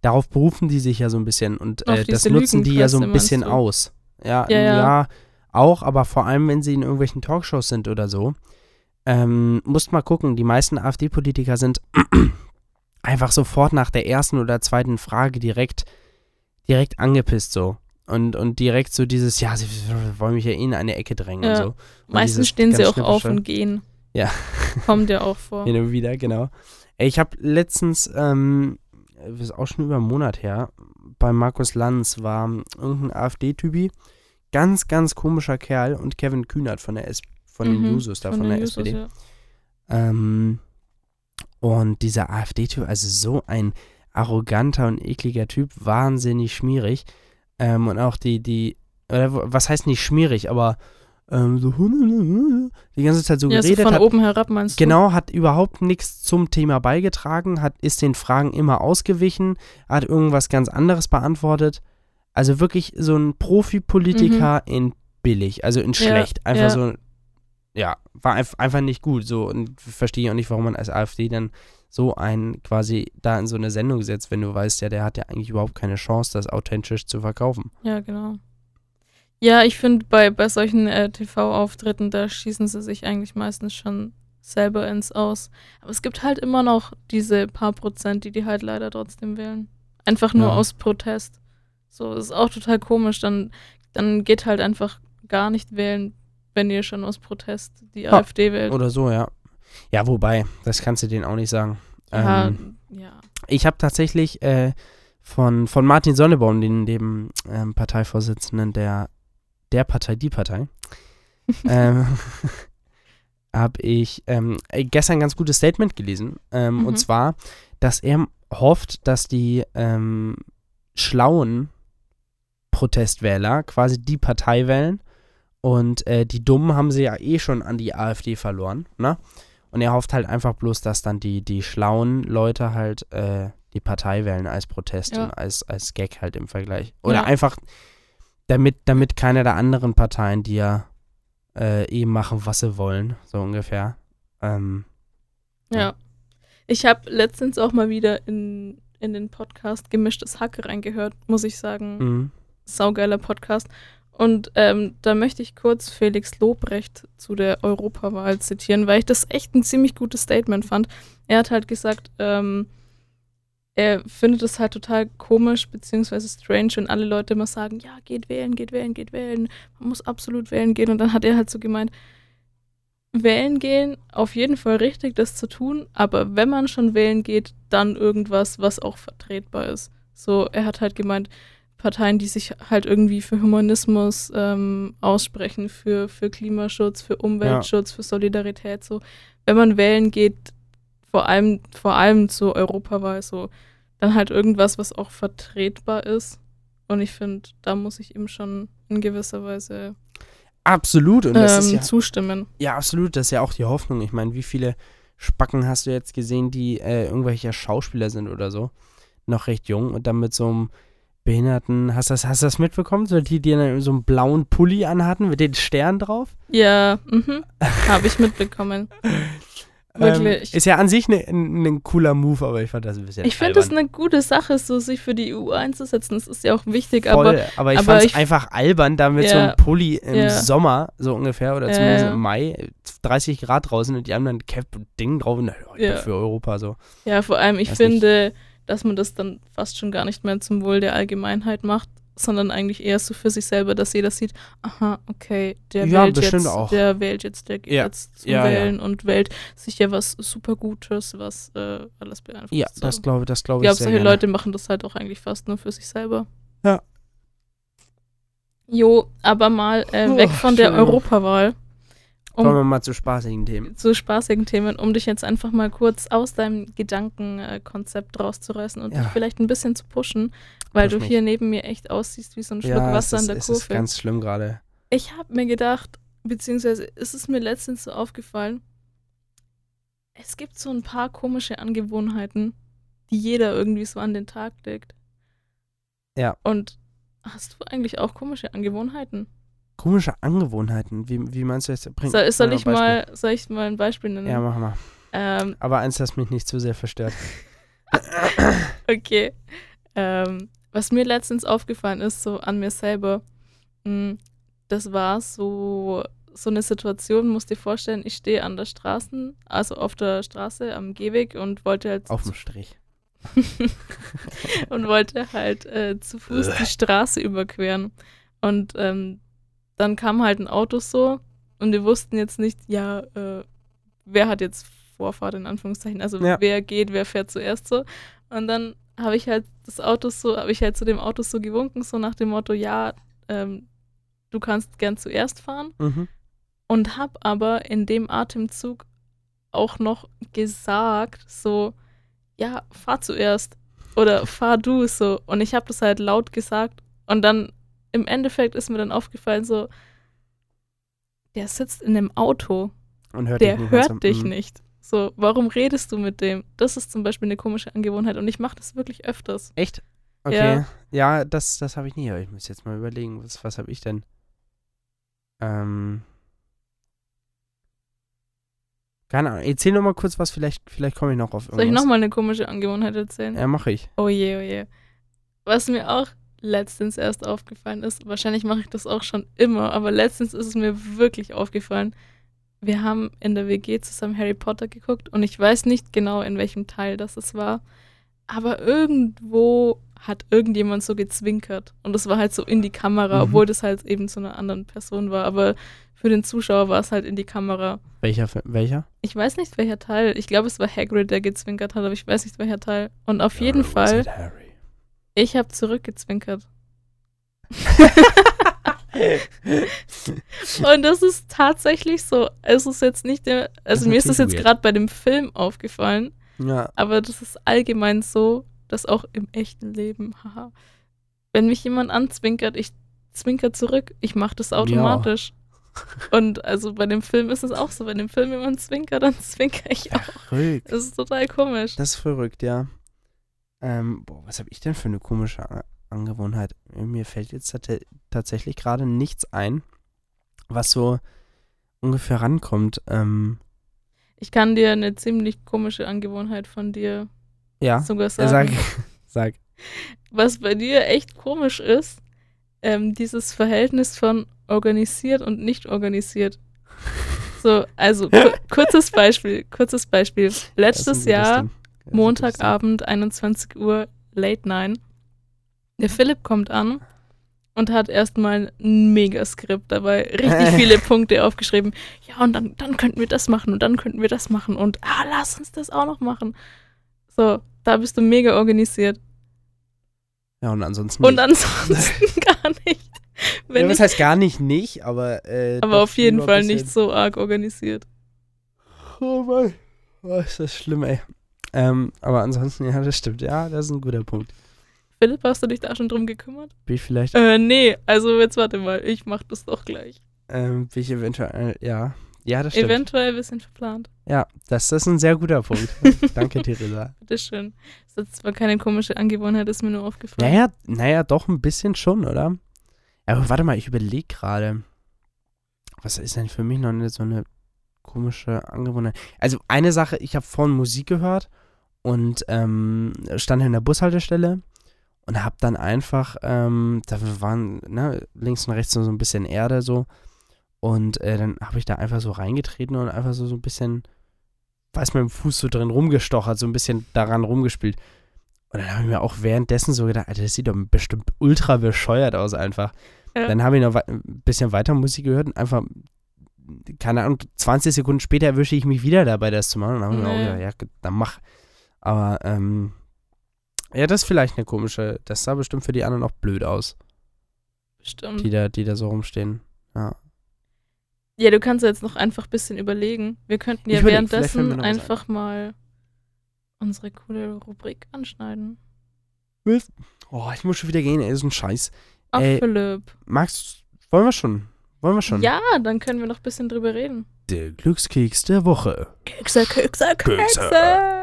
darauf berufen die sich ja so ein bisschen und äh, das nutzen die ja so ein bisschen du? aus. Ja, Ja, ja, ja. auch, aber vor allem, wenn sie in irgendwelchen Talkshows sind oder so. Ähm, musst mal gucken, die meisten AfD-Politiker sind *clears throat* einfach sofort nach der ersten oder zweiten Frage direkt, direkt angepisst so. Und, und direkt so dieses, ja, sie wollen mich ja eh in eine Ecke drängen Ja. und so. Und Meistens stehen sie auch auf und gehen. Ja. Kommt ja auch vor. *laughs* Hin und wieder, genau. Ich habe letztens, ähm, das ist auch schon über einen Monat her, bei Markus Lanz war irgendein AfD-Typi, ganz, ganz komischer Kerl und Kevin Kühnert von der S von den Mhm, Jusos da, von, den der Jusos, SPD. ja. Ähm, und dieser AfD-Typ, also so ein arroganter und ekliger Typ, wahnsinnig schmierig. Ähm, und auch die, die, oder was heißt nicht schmierig, aber ähm, so *laughs* die ganze Zeit so Ja, so geredet von hat. oben herab meinst du? Genau, hat überhaupt nichts zum Thema beigetragen, hat, ist den Fragen immer ausgewichen, hat irgendwas ganz anderes beantwortet. Also wirklich so ein Profi-Politiker in billig, also in Mhm. Ja, schlecht. Einfach ja. so, ja, war einf- einfach nicht gut. So und verstehe auch nicht, warum man als AfD dann so einen quasi da in so eine Sendung setzt, wenn du weißt, ja, der hat ja eigentlich überhaupt keine Chance, das authentisch zu verkaufen. Ja, genau. Ja, ich finde, bei, bei solchen äh, TV-Auftritten, da schießen sie sich eigentlich meistens schon selber ins Aus. Aber es gibt halt immer noch diese paar Prozent, die die halt leider trotzdem wählen. Einfach nur Ja. aus Protest. So, ist auch total komisch. Dann, dann geht halt einfach gar nicht wählen, wenn ihr schon aus Protest die Ja, AfD wählt. Oder so, ja. Ja, wobei, das kannst du denen auch nicht sagen. ja, Ähm, ja. Ich habe tatsächlich äh, von, von Martin Sonnebaum, den, dem ähm, Parteivorsitzenden der, der Partei, die Partei, *laughs* ähm, *laughs* habe ich ähm, äh, gestern ein ganz gutes Statement gelesen. Ähm, Mhm. Und zwar, dass er hofft, dass die ähm, schlauen Protestwähler quasi die Partei wählen und äh, die Dummen haben sie ja eh schon an die AfD verloren, ne? Und er hofft halt einfach bloß, dass dann die, die schlauen Leute halt äh, die Partei wählen als Protest Ja. und als, als Gag halt im Vergleich. Oder Ja. einfach, Damit, damit keine der anderen Parteien, die ja äh, eben machen, was sie wollen, so ungefähr. Ähm, Ja. Ja. Ich habe letztens auch mal wieder in, in den Podcast Gemischtes Hack reingehört, muss ich sagen. mhm. Saugeiler Podcast. Und ähm, da möchte ich kurz Felix Lobrecht zu der Europawahl zitieren, weil ich das echt ein ziemlich gutes Statement fand. Er hat halt gesagt, ähm, er findet es halt total komisch beziehungsweise strange, wenn alle Leute immer sagen, ja, geht wählen, geht wählen, geht wählen, man muss absolut wählen gehen. Und dann hat er halt so gemeint, wählen gehen, auf jeden Fall richtig, das zu tun, aber wenn man schon wählen geht, dann irgendwas, was auch vertretbar ist. So, er hat halt gemeint, Parteien, die sich halt irgendwie für Humanismus ähm, aussprechen, für, für Klimaschutz, für Umweltschutz, für Solidarität, so. Wenn man wählen geht, vor allem, vor allem zur Europawahl, so, dann halt irgendwas, was auch vertretbar ist. Und ich finde, da muss ich ihm schon in gewisser Weise Absolut. Und das ist ähm, ja, zustimmen. ja, absolut. Das ist ja auch die Hoffnung. Ich meine, wie viele Spacken hast du jetzt gesehen, die äh, irgendwelche Schauspieler sind oder so? Noch recht jung und dann mit so einem Behinderten. Hast du das, hast das mitbekommen? So die, die dann so einen blauen Pulli anhatten mit den Sternen drauf? Ja, mhm. habe ich mitbekommen. *laughs* Wirklich. Ähm, ist ja an sich ein ne, ne cooler Move, aber ich fand das ein bisschen Ich finde das albern. eine gute Sache, so sich für die EU einzusetzen. Das ist ja auch wichtig, Voll, aber aber, ich aber fand es einfach albern, da mit so Ja. einem Pulli im Ja. Sommer, so ungefähr, oder zumindest ja. im Mai, 30 Grad draußen und die haben dann ein Cap und Ding drauf und oh, ich Ja. bin für Europa so. ja, vor allem, ich Weiß nicht. Dass man das dann fast schon gar nicht mehr zum Wohl der Allgemeinheit macht, sondern eigentlich eher so für sich selber, dass jeder sieht, aha, okay, der Ja, wählt jetzt, auch. der wählt jetzt, der geht Ja. jetzt zum Ja, ja. Wählen und wählt sicher was super Gutes, was äh, alles beeinflusst. Ja, so. das glaube das glaub Ich ich glaube, solche. Leute machen das halt auch eigentlich fast nur für sich selber. Ja. Jo, aber mal äh, Oh, weg von der. Europawahl. Um Kommen wir mal zu spaßigen Themen. zu spaßigen Themen, um dich jetzt einfach mal kurz aus deinem Gedankenkonzept rauszureißen und Ja. dich vielleicht ein bisschen zu pushen, weil Push du mich. hier neben mir echt aussiehst wie so ein Schluck Ja, Wasser ist, in der es ist Kurve. ganz schlimm gerade. Ich habe mir gedacht, beziehungsweise ist es mir letztens so aufgefallen, es gibt so ein paar komische Angewohnheiten, die jeder irgendwie so an den Tag legt. Ja. Und hast du eigentlich auch komische Angewohnheiten? Komische Angewohnheiten. Wie, wie meinst du jetzt? Bring, Soll, soll ich Beispiel. mal, soll ich mal ein Beispiel nennen? Ja, mach mal. ähm, Aber eins, das mich nicht zu sehr verstört. *laughs* Okay. Ähm, was mir letztens aufgefallen ist, so an mir selber, mh, das war so, so eine Situation, musst dir vorstellen, ich stehe an der Straße, also auf der Straße am Gehweg und wollte halt Auf dem Strich. *laughs* und wollte halt äh, zu Fuß die Straße überqueren. Und ähm, dann kam halt ein Auto so und wir wussten jetzt nicht, ja, äh, wer hat jetzt Vorfahrt in Anführungszeichen, also Ja. wer geht, wer fährt zuerst so. Und dann habe ich halt das Auto so, habe ich halt zu dem Auto so gewunken, so nach dem Motto, ja, ähm, du kannst gern zuerst fahren Mhm. und habe aber in dem Atemzug auch noch gesagt, so, ja, fahr zuerst oder fahr du so. Und ich habe das halt laut gesagt und dann im Endeffekt ist mir dann aufgefallen, so, der sitzt in einem Auto, Und hört der dich nicht hört dich Mhm. nicht. So, warum redest du mit dem? Das ist zum Beispiel eine komische Angewohnheit und ich mache das wirklich öfters. Echt? Okay. Ja, das, das habe ich nie, aber ich muss jetzt mal überlegen, was, was habe ich denn? Ähm. Keine Ahnung. Erzähl noch mal kurz was, vielleicht, vielleicht komme ich noch auf Soll ich irgendwas. nochmal eine komische Angewohnheit erzählen? Ja, mache ich. Oh je, oh je. Was mir auch letztens erst aufgefallen ist, wahrscheinlich mache ich das auch schon immer, aber letztens ist es mir wirklich aufgefallen. Wir haben in der WG zusammen Harry Potter geguckt und ich weiß nicht genau, in welchem Teil das es war, aber irgendwo hat irgendjemand so gezwinkert und das war halt so in die Kamera, Mhm. obwohl das halt eben zu einer anderen Person war, aber für den Zuschauer war es halt in die Kamera. Welcher? Welcher? Ich weiß nicht, welcher Teil. Ich glaube, es war Hagrid, der gezwinkert hat, aber ich weiß nicht, welcher Teil. Und auf jeden Oder was Fall? Ich habe zurückgezwinkert. *laughs* Und das ist tatsächlich so. Es ist jetzt nicht der. Also ist mir ist das jetzt gerade bei dem Film aufgefallen, ja, aber das ist allgemein so, dass auch im echten Leben, haha, wenn mich jemand anzwinkert, ich zwinker zurück. Ich mache das automatisch. Und also bei dem Film ist es auch so. Wenn im Film jemand zwinkert, dann *laughs* zwinker ich auch. verrückt. Das ist total komisch. Das ist verrückt, ja. Ähm, boah, was habe ich denn für eine komische A- Angewohnheit. Mir fällt jetzt tat tatsächlich gerade nichts ein, was so ungefähr rankommt. Ähm, Ich kann dir eine ziemlich komische Angewohnheit von dir ja, sogar äh, sagen. sag, *laughs* sag. Was bei dir echt komisch ist, ähm, dieses Verhältnis von organisiert und nicht organisiert. *laughs* So, also ku kurzes Beispiel, kurzes Beispiel. Letztes Jahr, Ding. Das. Montagabend, 21 Uhr, Late Nine. Der Philipp kommt an und hat erstmal ein Megaskript dabei, richtig *laughs* viele Punkte aufgeschrieben. Ja, und dann, dann könnten wir das machen und dann könnten wir das machen und ah, lass uns das auch noch machen. So, da bist du mega organisiert. Ja, und ansonsten. Und nicht. ansonsten *laughs* gar nicht. Wenn ja, ich, heißt gar nicht nicht, aber. Äh, aber auf jeden Fall nicht so arg organisiert. Oh Mann. Oh, ist das schlimm, ey. Ähm, aber ansonsten, ja, das stimmt. Ja, das ist ein guter Punkt. Philipp, hast du dich da schon drum gekümmert? Bin ich vielleicht, Äh, nee, also jetzt warte mal, ich mach das doch gleich. ähm, bin ich eventuell, ja. Ja, das stimmt. Eventuell ein bisschen verplant. Ja, das, das ist ein sehr guter Punkt. *laughs* Danke, Theresa. Bitteschön. Das ist zwar keine komische Angewohnheit, ist mir nur aufgefallen. Naja, naja, doch ein bisschen schon, oder? Aber warte mal, ich überlege gerade. Was ist denn für mich noch eine, so eine komische Angewohnheit? Also eine Sache, ich habe vorhin Musik gehört und ähm, stand in der Bushaltestelle und habe dann einfach, ähm, da waren ne, links und rechts so ein bisschen Erde so und äh, dann habe ich da einfach so reingetreten und einfach so, so ein bisschen, weiß mit dem Fuß so drin rumgestochert, so ein bisschen daran rumgespielt. Und dann habe ich mir auch währenddessen so gedacht, Alter, das sieht doch bestimmt ultra bescheuert aus einfach. Ja. Dann habe ich noch ein bisschen weiter Musik gehört und einfach, keine Ahnung, 20 Sekunden später erwische ich mich wieder dabei, das zu machen. Und dann habe ich mir auch gedacht, ja, dann mach. Aber, ähm, ja, das ist vielleicht eine komische, das sah bestimmt für die anderen auch blöd aus, Bestimmt. die da, die da so rumstehen. Ja. Ja, du kannst ja jetzt noch einfach ein bisschen überlegen. Wir könnten ja überleg, währenddessen was ein. einfach mal unsere coole Rubrik anschneiden. Oh, ich muss schon wieder gehen, ey, ist ein Scheiß. Ach, Ey, Philipp. Magst, wollen wir schon? Wollen wir schon? Ja, dann können wir noch ein bisschen drüber reden. Der Glückskeks der Woche. Kekse, Kekse, Kekse. Kekse.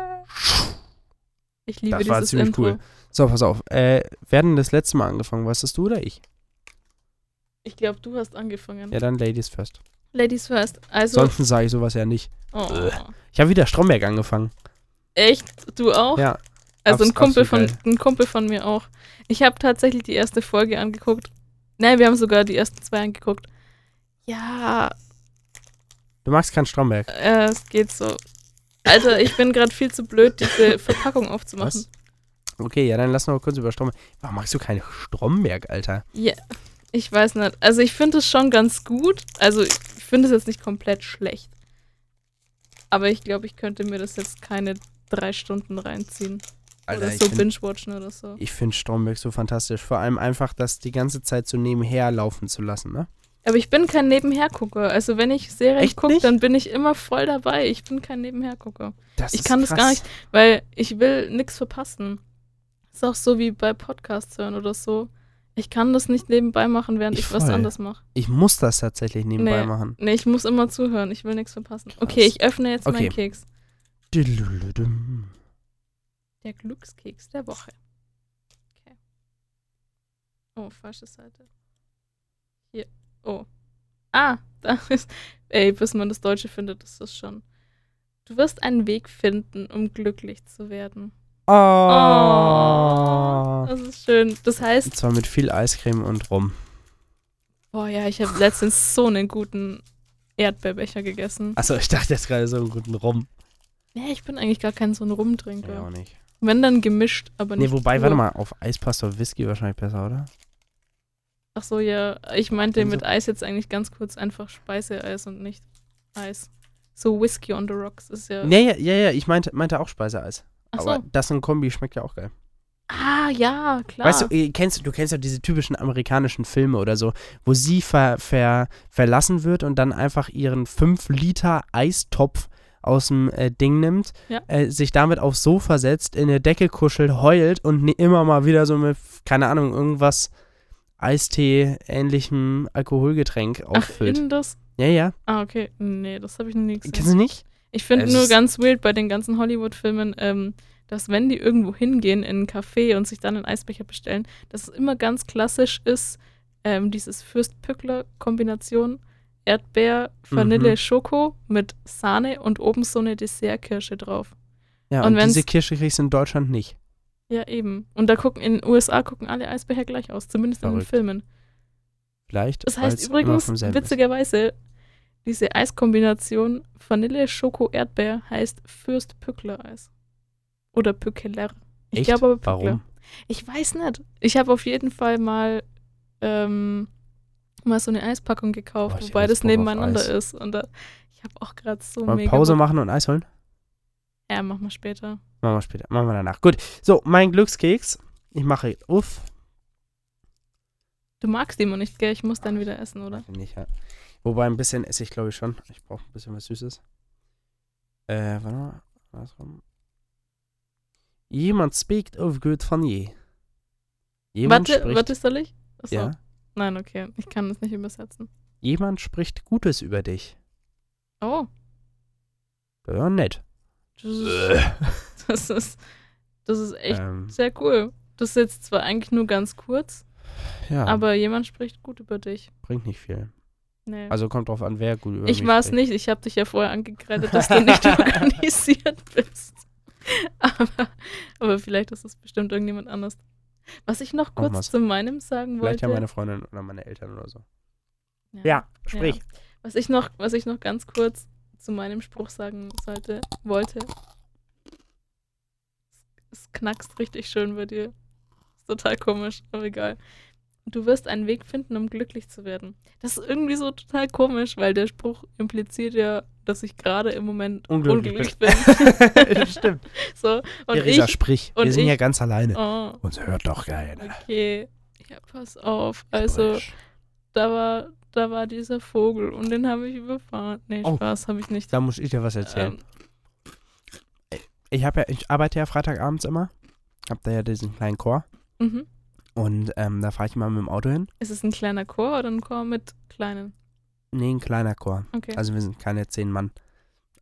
Ich liebe Das war dieses ziemlich Intro. cool. So, pass auf. Äh, wer hat denn das letzte Mal angefangen? Warst das du oder ich? Ich glaube, du hast angefangen. Ja, dann Ladies first. Ladies first. Also, Sonst sage ich sowas ja nicht. oh, Ich habe wieder Stromberg angefangen. echt? Du auch? Ja. Also ein Kumpel, von, geil. ein Kumpel von mir auch. Ich habe tatsächlich die erste Folge angeguckt. Nein, wir haben sogar die ersten zwei angeguckt. Ja, Du magst keinen Stromberg. äh, es geht so. Alter, ich bin gerade viel zu blöd, diese *laughs* Verpackung aufzumachen. Was? Okay, ja, dann lass noch kurz über Stromberg. Warum magst du keinen Stromberg, Alter? Ja, ich weiß nicht. Also ich finde es schon ganz gut. Also ich finde es jetzt nicht komplett schlecht. Aber ich glaube, ich könnte mir das jetzt keine drei Stunden reinziehen. Alter, oder so binge-watchen oder so. Ich finde Stromberg so fantastisch. Vor allem einfach, das die ganze Zeit so nebenher laufen zu lassen, ne? Aber ich bin kein Nebenhergucker. Also wenn ich Serien gucke, dann bin ich immer voll dabei. Ich bin kein Nebenhergucker. Das Ich kann das krass. gar nicht, weil ich will nichts verpassen. Ist auch so wie bei Podcasts hören oder so. Ich kann das nicht nebenbei machen, während Ich ich, was anderes mache. Ich muss das tatsächlich nebenbei Nee. machen. Nee, ich muss immer zuhören. Ich will nichts verpassen. Krass. Okay, ich öffne jetzt Okay. meinen Keks. Der Glückskeks der Woche. Okay. Oh, falsche Seite. Oh. Ah, *laughs* da ist. Ey, bis man das Deutsche findet, ist das schon. Du wirst einen Weg finden, um glücklich zu werden. Oh. Das ist schön. Das heißt, Und zwar mit viel Eiscreme und Rum. boah, ja, ich habe letztens so einen guten Erdbeerbecher gegessen. Achso, ich dachte jetzt gerade so einen guten Rum. Ja, ich bin eigentlich gar kein so ein Ja, Rumtrinker. auch nicht. Wenn dann gemischt, aber nicht. Nee, wobei, pur. warte mal, auf Eis passt doch Whisky wahrscheinlich besser, oder? Ach so, ja. Ich meinte Also- mit Eis jetzt eigentlich ganz kurz einfach Speiseeis und nicht Eis. So Whisky on the Rocks ist ja. Ja, ja, ja, ja, ich meinte, meinte auch Speiseeis. Ach Aber so. das in Kombi schmeckt ja auch geil. Ah, ja, klar. Weißt du, äh, kennst, du kennst ja diese typischen amerikanischen Filme oder so, wo sie ver, ver, verlassen wird und dann einfach ihren 5 Liter Eistopf aus dem äh, Ding nimmt, Ja. äh, sich damit aufs Sofa setzt, in der Decke kuschelt, heult und immer mal wieder so mit, keine Ahnung, irgendwas Eistee-ähnlichem Alkoholgetränk Ach, auffüllt. in das? Ja, ja. Ah, okay. Nee, das habe ich noch nie gesehen. Kennst du nicht? Ich finde nur ganz weird bei den ganzen Hollywood-Filmen, ähm, dass wenn die irgendwo hingehen in ein Café und sich dann einen Eisbecher bestellen, dass es immer ganz klassisch ist, ähm, dieses Fürst-Pückler-Kombination Erdbeer, Vanille, Mhm. Schoko mit Sahne und oben so eine Dessertkirsche drauf. Ja, Und und, diese Kirsche kriegst du in Deutschland nicht. Ja, eben. Und da gucken in den USA gucken alle Eisbecher gleich aus, zumindest in den Verrückt. Filmen. Vielleicht. Das heißt übrigens, witzigerweise, diese Eiskombination Vanille, Schoko, Erdbeer heißt Fürst-Pückler-Eis. Oder Pückeler. Ich glaube aber Pückler. Warum? Ich weiß nicht. Ich habe auf jeden Fall mal, ähm, mal so eine Eispackung gekauft, Boah, wobei das nebeneinander Eis. ist. Und da, ich habe auch gerade so Mal mega. Pause machen und Eis holen? Ja, machen wir später. Machen wir später. Machen wir danach. Gut. So, mein Glückskeks. Ich mache jetzt uff. Du magst immer nicht, gell? Ich muss dann wieder essen, oder? Nicht, ja. Wobei ein bisschen esse ich, glaube ich, schon. Ich brauche ein bisschen was Süßes. Äh, warte mal. Andersrum. Jemand speakt of good van je. Jemand Warte, spricht, warte, soll ich? Achso. ja, Nein, okay. Ich kann das nicht übersetzen. jemand spricht Gutes über dich. Oh, Ja, nett. Das ist, *laughs* das ist, das ist echt Ähm, sehr cool. Das ist jetzt zwar eigentlich nur ganz kurz, ja, aber jemand spricht gut über dich. bringt nicht viel. Nee. Also kommt drauf an, wer gut über ich mich war es nicht. Ich habe dich ja vorher angekreidet, dass du nicht *laughs* organisiert bist. Aber, aber vielleicht ist es bestimmt irgendjemand anders. Was ich noch kurz zu meinem sagen Vielleicht ja wollte. meine Freundin oder meine Eltern oder so. Ja, sprich. Ja. Was ich noch, was ich noch ganz kurz zu meinem Spruch sagen sollte, wollte. Es knackst richtig schön bei dir. Ist total komisch, aber egal. Du wirst einen Weg finden, um glücklich zu werden. Das ist irgendwie so total komisch, weil der Spruch impliziert ja, dass ich gerade im Moment Unglücklich unglücklich bin. *laughs* Stimmt. *laughs* so, und Theresa, ich. sprich. und Wir sind ich- ja ganz alleine. Oh, Uns hört doch keiner. okay. Ja, pass auf. Also, da war, da war dieser Vogel und den habe ich überfahren. Nee, Oh. Spaß habe ich nicht. Da muss ich dir was erzählen. Ähm, ich habe ja, ich arbeite ja Freitagabends immer. Hab da ja diesen kleinen Chor. mhm. Und ähm, da fahre ich mal mit dem Auto hin. Ist es ein kleiner Chor oder ein Chor mit kleinen? Nee, ein kleiner Chor. Okay. Also wir sind keine zehn Mann.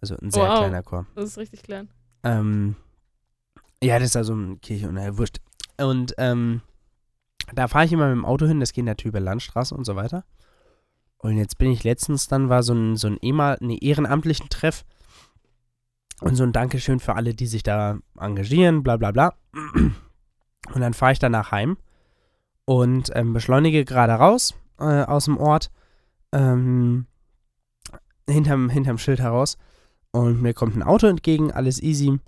Also ein sehr Wow. kleiner Chor. das ist richtig klein. Ähm, ja, das ist also eine Kirche und naja, wurscht. Und ähm, da fahre ich immer mit dem Auto hin, das geht natürlich über Landstraße und so weiter. Und jetzt bin ich letztens, dann war so ein, so ein ehemal, nee, ehrenamtlichen Treff und so ein Dankeschön für alle, die sich da engagieren, bla bla bla. *clears throat* Und dann fahre ich danach heim und ähm, beschleunige gerade raus äh, aus dem Ort, ähm, hinterm, hinterm Schild heraus. Und mir kommt ein Auto entgegen, alles easy.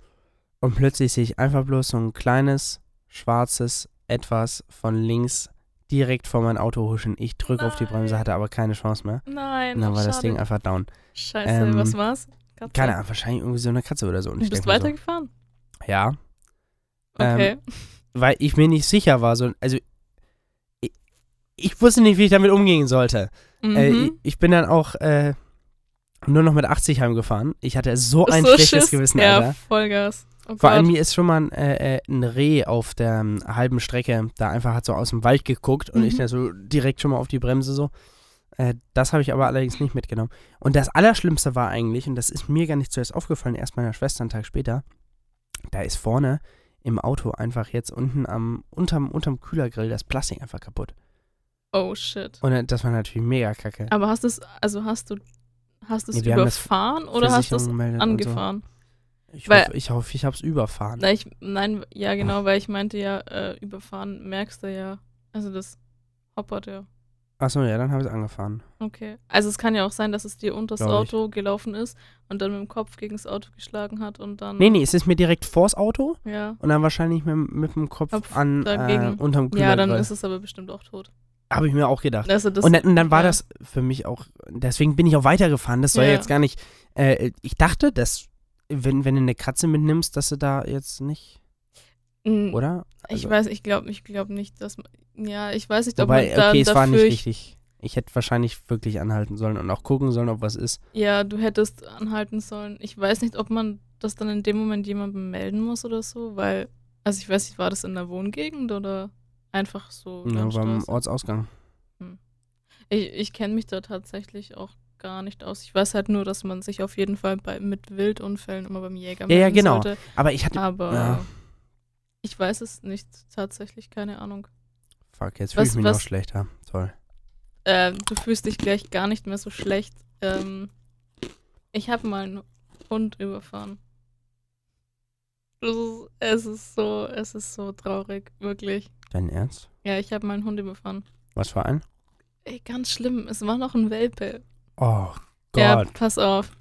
Und plötzlich sehe ich einfach bloß so ein kleines, schwarzes Etwas von links direkt vor mein Auto huschen. Ich drücke auf die Bremse, hatte aber keine Chance mehr. Nein. Und dann war das schade. Ding einfach down. Scheiße, Ähm, was war's? Katze? Keine Ahnung, wahrscheinlich irgendwie so eine Katze oder so. Und Du bist weitergefahren? So, ja, Ähm, Okay. weil ich mir nicht sicher war. So, also, ich, ich wusste nicht, wie ich damit umgehen sollte. mhm. Äh, ich, ich bin dann auch äh, nur noch mit 80 heimgefahren. Ich hatte so ein so schlechtes Schiss. Gewissen, ja, Alter. Vollgas. Oh Vor allem mir ist schon mal ein, äh, äh, ein Reh auf der ähm, halben Strecke da einfach hat so aus dem Wald geguckt und Mhm. ich da so direkt schon mal auf die Bremse so. Äh, das habe ich aber allerdings nicht mitgenommen. Und das Allerschlimmste war eigentlich, und das ist mir gar nicht zuerst aufgefallen, erst meiner Schwester einen Tag später, da ist vorne im Auto einfach jetzt unten am, unterm, unterm Kühlergrill das Plastik einfach kaputt. Oh shit. Und äh, das war natürlich mega kacke. Aber hast du es, also hast du, hast du es Nee, überfahren oder hast du es angefahren? So. Ich, Weil- hoffe, ich hoffe, ich habe es überfahren. Ich, nein, ja genau, weil ich meinte ja, äh, überfahren merkst du ja. Also das hoppert ja. Achso, ja, dann habe ich es angefahren. Okay. Also es kann ja auch sein, dass es dir unter das Glaub ich. Auto gelaufen ist und dann mit dem Kopf gegen das Auto geschlagen hat und dann. Nee, nee, es ist mir direkt vors Auto Ja. und dann wahrscheinlich mit, mit dem Kopf, Kopf an äh, dagegen. unterm Ja, Kühlergrill. dann ist es aber bestimmt auch tot. Habe ich mir auch gedacht. Also das, und, dann, und dann war ja. das für mich auch, deswegen bin ich auch weitergefahren. Das soll Ja. jetzt gar nicht, äh, ich dachte, dass, wenn, wenn du eine Katze mitnimmst, dass du da jetzt nicht, oder? Ich Also- weiß, ich glaube ich glaub nicht, dass man. Ja, ich weiß nicht, ob Wobei, man da okay, es war nicht ich, richtig. Ich hätte wahrscheinlich wirklich anhalten sollen und auch gucken sollen, ob was ist. ja, du hättest anhalten sollen. Ich weiß nicht, ob man das dann in dem Moment jemandem melden muss oder so, weil. Also ich weiß nicht, war das in der Wohngegend oder einfach so. Ja, beim Landstraße? Ortsausgang. Ich, ich kenne mich da tatsächlich auch gar nicht aus. Ich weiß halt nur, dass man sich auf jeden Fall bei, mit Wildunfällen immer beim Jäger Ja, ja, melden genau. sollte. Aber ich hatte. Aber Ja. ich weiß es nicht tatsächlich, keine Ahnung. Fuck, jetzt fühle ich mich was- noch schlechter. Toll. Äh, du fühlst dich gleich gar nicht mehr so schlecht. Ähm, ich habe mal einen Hund überfahren. Ist, es ist so, es ist so traurig, wirklich. Dein Ernst? Ja, ich habe meinen Hund überfahren. Was für ein? Ey, ganz schlimm. Es war noch ein Welpe. Oh Ja, Gott. pass auf.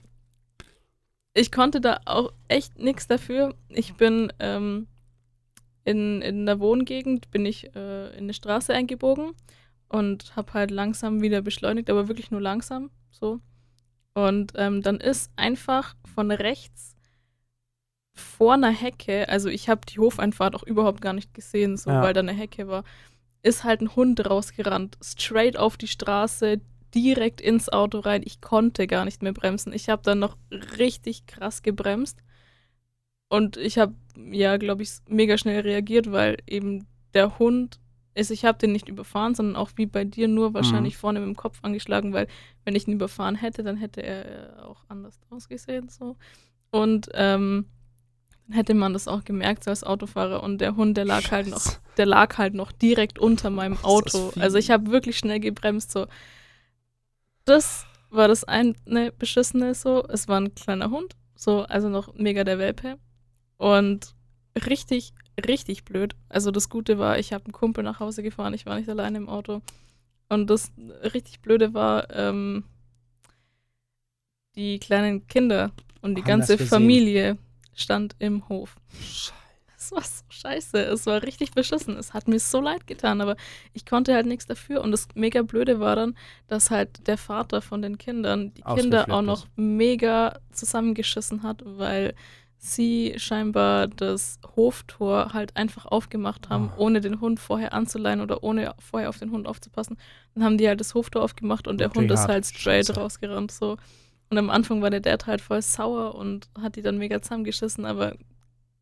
Ich konnte da auch echt nichts dafür. Ich bin ähm, in, in der Wohngegend, bin ich äh, in eine Straße eingebogen und habe halt langsam wieder beschleunigt, aber wirklich nur langsam, so. Und ähm, dann ist einfach von rechts vor einer Hecke, also ich habe die Hofeinfahrt auch überhaupt gar nicht gesehen, so, Ja. weil da eine Hecke war, ist halt ein Hund rausgerannt, straight auf die Straße, direkt ins Auto rein. Ich konnte gar nicht mehr bremsen. Ich habe dann noch richtig krass gebremst. Und ich habe, ja, glaube ich, mega schnell reagiert, weil eben der Hund ist, ich habe den nicht überfahren, sondern auch wie bei dir nur wahrscheinlich vorne mit dem Kopf angeschlagen, weil wenn ich ihn überfahren hätte, dann hätte er auch anders ausgesehen. So. Und ähm, dann hätte man das auch gemerkt so als Autofahrer. Und der Hund, der lag halt noch Scheiße. der lag halt noch direkt unter meinem Auto. Also ich habe wirklich schnell gebremst. So, das war das eine beschissene so. Es war ein kleiner Hund, so also noch mega der Welpe und richtig richtig blöd. Also das Gute war, ich habe einen Kumpel nach Hause gefahren. Ich war nicht alleine im Auto. Und das richtig Blöde war, ähm, die kleinen Kinder und die Haben ganze. Familie stand im Hof. Scheiße. *laughs* Es war so scheiße. Es war richtig beschissen. Es hat mir so leid getan, aber ich konnte halt nichts dafür. Und das mega Blöde war dann, dass halt der Vater von den Kindern die Kinder auch noch mega zusammengeschissen hat, weil sie scheinbar das Hoftor halt einfach aufgemacht haben, Oh. ohne den Hund vorher anzuleihen oder ohne vorher auf den Hund aufzupassen. Dann haben die halt das Hoftor aufgemacht und der Natürlich Hund ist halt straight Scheiße. rausgerannt. So. Und am Anfang war der Dad halt voll sauer und hat die dann mega zusammengeschissen, aber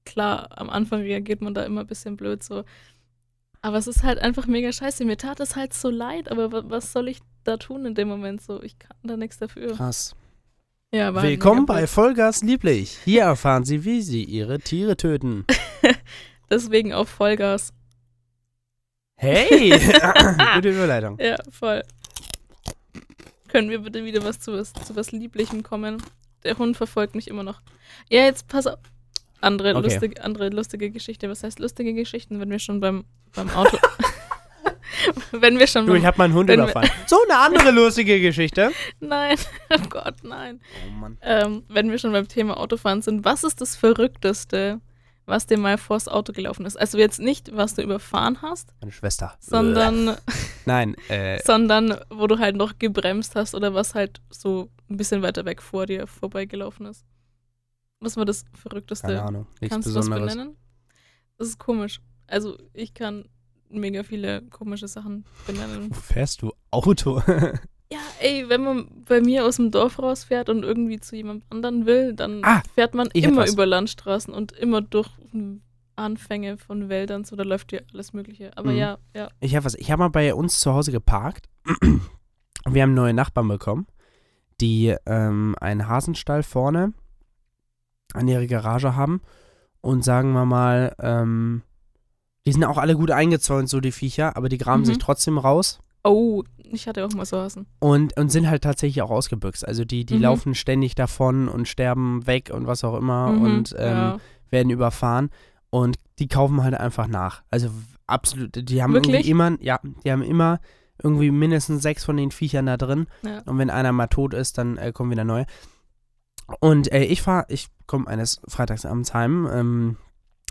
klar, am Anfang reagiert man da immer ein bisschen blöd so. Aber es ist halt einfach mega scheiße. Mir tat es halt so leid, aber wa was soll ich da tun in dem Moment so? Ich kann da nichts dafür. Krass. Ja, halt Willkommen bei. Vollgas lieblich. Hier erfahren Sie, wie Sie Ihre Tiere töten. *laughs* Deswegen auch Vollgas. Hey! *laughs* *laughs* Gute Überleitung. Ja, voll. Können wir bitte wieder was zu was, zu was Lieblichem kommen? Der Hund verfolgt mich immer noch. Ja, jetzt pass auf. Andere, Okay. lustige, andere lustige Geschichte. Was heißt lustige Geschichten, wenn wir schon beim, beim Auto. *laughs* wenn wir schon Du, beim. ich habe meinen Hund überfallen. *laughs* So eine andere lustige Geschichte. Nein, *laughs* oh Gott, nein. Oh Mann. Ähm, wenn wir schon beim Thema Autofahren sind, was ist das Verrückteste, was dir mal vors Auto gelaufen ist? Also jetzt nicht, was du überfahren hast, Meine Schwester. sondern, Nein, äh, sondern wo du halt noch gebremst hast oder was halt so ein bisschen weiter weg vor dir vorbeigelaufen ist. Was war das keine Verrückteste? Ahnung. Nichts Kannst du das Besonderes. benennen? Das ist komisch. Also ich kann mega viele komische Sachen benennen. Wo *laughs* fährst du Auto? *laughs* Ja, ey, wenn man bei mir aus dem Dorf rausfährt und irgendwie zu jemand anderen will, dann Ah, fährt man immer über Landstraßen und immer durch Anfänge von Wäldern, so da läuft ja alles Mögliche. Aber Mhm. ja, ja. Ich habe was. Ich habe mal bei uns zu Hause geparkt. *clears throat* Wir haben neue Nachbarn bekommen, die ähm, einen Hasenstall vorne an ihre Garage haben. Und sagen wir mal, ähm, die sind auch alle gut eingezäunt, so die Viecher, aber die graben Mhm. sich trotzdem raus. Oh, ich hatte auch mal so Hasen. Und, und sind halt tatsächlich auch ausgebüxt. Also die, die Mhm. laufen ständig davon und sterben weg und was auch immer Mhm, und ähm, ja. werden überfahren. Und die kaufen halt einfach nach. Also absolut, die haben Wirklich? irgendwie immer, ja, die haben immer irgendwie mindestens sechs von den Viechern da drin. Ja. Und wenn einer mal tot ist, dann äh, kommen wieder neue. Und äh, ich fahre, ich komme eines Freitagsabends heim, ähm,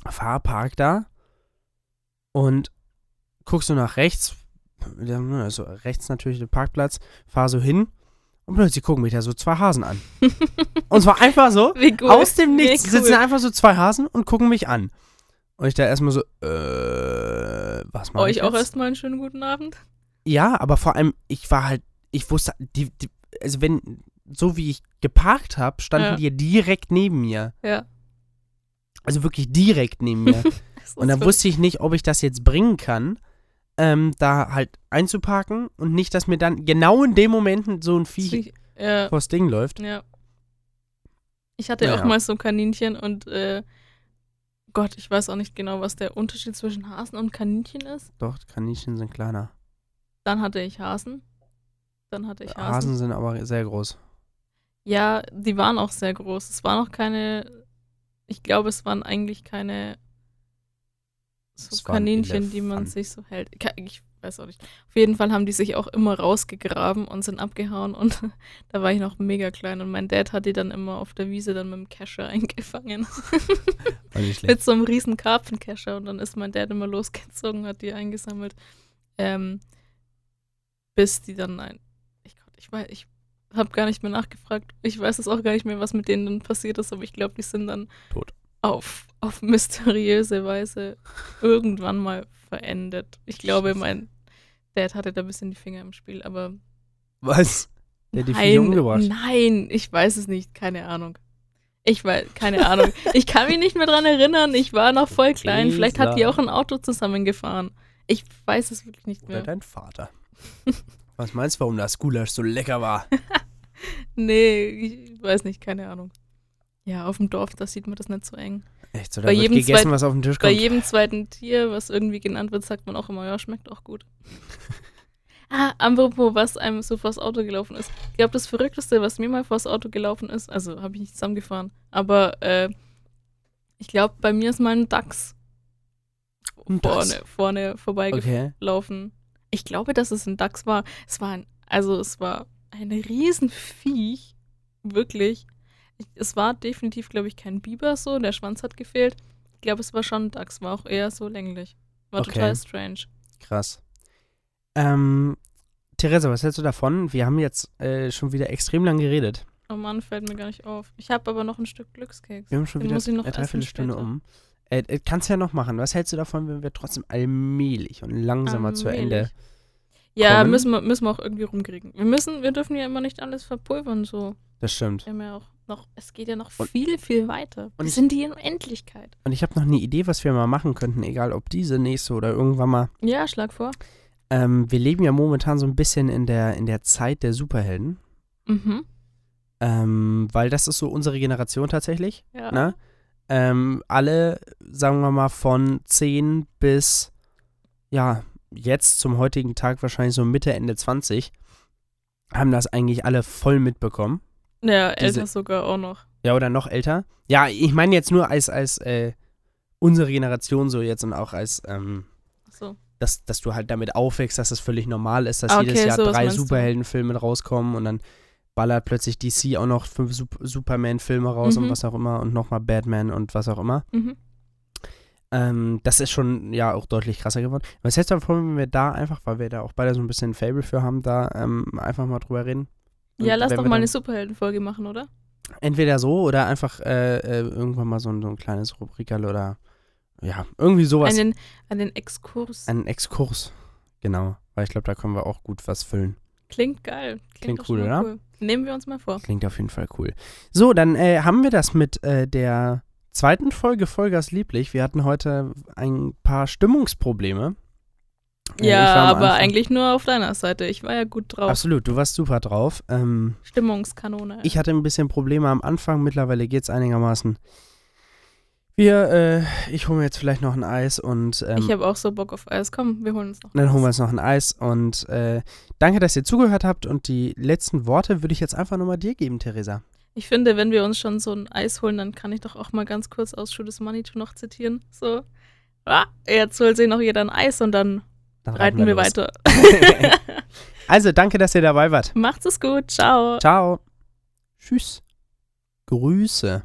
fahre, park da und guckst so nach rechts, also rechts natürlich der Parkplatz, fahre so hin und plötzlich gucken mich da so zwei Hasen an. *laughs* und zwar einfach so, Wie gut. aus dem Nichts Wie sitzen cool. einfach so zwei Hasen und gucken mich an. Und ich da erstmal so, äh, was mache ich Euch auch erstmal einen schönen guten Abend. Ja, aber vor allem, ich war halt, ich wusste, die, die also wenn, so wie ich geparkt habe, standen Ja. die ja direkt neben mir. Ja. Also wirklich direkt neben mir. *laughs* Das Und dann ist wusste ich nicht, ob ich das jetzt bringen kann, ähm, da halt einzuparken und nicht, dass mir dann genau in dem Moment so ein Viech wirklich- Ja, vors Ding läuft. ja. Ich hatte ja Naja. auch mal so ein Kaninchen und äh, Gott, ich weiß auch nicht genau, was der Unterschied zwischen Hasen und Kaninchen ist. Doch, Kaninchen sind kleiner. Dann hatte ich Hasen. Dann hatte ich Hasen. Hasen sind aber sehr groß. Ja, die waren auch sehr groß. Es waren auch keine, ich glaube, es waren eigentlich keine so Kaninchen, die man sich so hält. Ich weiß auch nicht. Auf jeden Fall haben die sich auch immer rausgegraben und sind abgehauen und *laughs* da war ich noch mega klein und mein Dad hat die dann immer auf der Wiese dann mit dem Kescher *laughs* eingefangen. Mit so einem riesen Karpfenkescher und dann ist mein Dad immer losgezogen, hat die eingesammelt. Ähm, bis die dann ein. Ich, Gott, ich weiß, ich habe gar nicht mehr nachgefragt. Ich weiß es auch gar nicht mehr, was mit denen dann passiert ist, aber ich glaube, die sind dann Tot. auf, auf mysteriöse Weise irgendwann mal verendet. Ich glaube, mein Dad hatte da ein bisschen die Finger im Spiel, aber. Was? Der hat die Viecher umgebracht. Nein, ich weiß es nicht, keine Ahnung. Ich weiß, keine Ahnung. Ich kann mich nicht mehr dran erinnern. Ich war noch voll klein. Vielleicht hat die auch ein Auto zusammengefahren. Ich weiß es wirklich nicht Oder mehr. dein Vater. Was meinst du, warum das Gulasch so lecker war? *laughs* Nee, ich weiß nicht, keine Ahnung. Ja, auf dem Dorf, da sieht man das nicht so eng. Echt so, Bei da wird jedem gegessen, zweiten- was auf den Tisch Bei kommt. jedem zweiten Tier, was irgendwie genannt wird, sagt man auch immer, ja, schmeckt auch gut. *laughs* ah, apropos, was einem so vors Auto gelaufen ist. Ich glaube, das Verrückteste, was mir mal vors Auto gelaufen ist, also habe ich nicht zusammengefahren, aber äh, ich glaube, bei mir ist mal ein Dachs Ein Dachs? vorne, vorne vorbeigelaufen. Okay. Ich glaube, dass es ein Dachs war. Es war ein, also es war ein Riesenviech, wirklich. Ich, es war definitiv, glaube ich, kein Biber so, der Schwanz hat gefehlt. Ich glaube, es war schon ein Dachs, war auch eher so länglich. War Okay. total strange. Krass. Ähm, Theresa, was hältst du davon? Wir haben jetzt äh, schon wieder extrem lang geredet. Oh Mann, fällt mir gar nicht auf. Ich habe aber noch ein Stück Glückskeks. Wir haben schon Den wieder muss ich noch um. Äh, äh, kannst ja noch machen. Was hältst du davon, wenn wir trotzdem allmählich und langsamer zu Allmählich. Ende. Ja, kommen? müssen wir, müssen wir auch irgendwie rumkriegen. Wir müssen, wir dürfen ja immer nicht alles verpulvern, so. Das stimmt. Wir haben ja auch noch, es geht ja noch Und- viel, viel weiter. und Wir sind die Unendlichkeit. Und ich habe noch eine Idee, was wir mal machen könnten, egal ob diese nächste oder irgendwann mal. Ja, schlag vor. Ähm, wir leben ja momentan so ein bisschen in der, in der Zeit der Superhelden. Mhm. Ähm, weil das ist so unsere Generation tatsächlich. Ja. Ne? Ähm, alle, sagen wir mal, von 10 bis, ja, jetzt zum heutigen Tag wahrscheinlich so Mitte, Ende 20, haben das eigentlich alle voll mitbekommen. Ja, Diese- älter sogar auch noch. Ja, oder noch älter. Ja, ich meine jetzt nur als, als äh, unsere Generation so jetzt und auch als, ähm, So. dass, dass du halt damit aufwächst, dass es völlig normal ist, dass Ah, jedes okay, Jahr sowas drei. Superheldenfilme rauskommen und dann ballert plötzlich DC auch noch fünf Sup Superman-Filme raus und Mhm. was auch immer und nochmal Batman und was auch immer. Mhm. Ähm, das ist schon ja auch deutlich krasser geworden. Was hältst du davon, wenn wir da einfach, weil wir da auch beide so ein bisschen ein Fable für haben, da ähm, einfach mal drüber reden? Und Ja, lass doch mal eine Superheldenfolge machen, oder? Entweder so oder einfach äh, äh, irgendwann mal so ein, so ein kleines Rubrikerl oder ja, irgendwie sowas. Einen, einen Exkurs. Einen Exkurs. Genau. Weil ich glaube, da können wir auch gut was füllen. Klingt geil. Klingt schon cool, oder? Nehmen wir uns mal vor. Klingt auf jeden Fall cool. So, dann äh, haben wir das mit äh, der zweiten Folge Vollgas lieblich. Wir hatten heute ein paar Stimmungsprobleme. Äh, ja, aber Anfang- eigentlich nur auf deiner Seite. Ich war ja gut drauf. Absolut, du warst super drauf. Ähm, Stimmungskanone. ich hatte ein bisschen Probleme am Anfang, mittlerweile geht es einigermaßen. Wir, äh, ich hole mir jetzt vielleicht noch ein Eis und ähm, ich habe auch so Bock auf Eis. Komm, wir holen uns noch. dann holen wir Eis. uns noch ein Eis und äh, danke, dass ihr zugehört habt und die letzten Worte würde ich jetzt einfach nochmal dir geben, Theresa. Ich finde, wenn wir uns schon so ein Eis holen, dann kann ich doch auch mal ganz kurz aus is Money to noch zitieren. So, ah, jetzt holt sich noch jeder ein Eis und dann Dann reiten wir los. weiter. *laughs* Also, danke, dass ihr dabei wart. Macht's es gut. Ciao. Ciao. Tschüss. Grüße.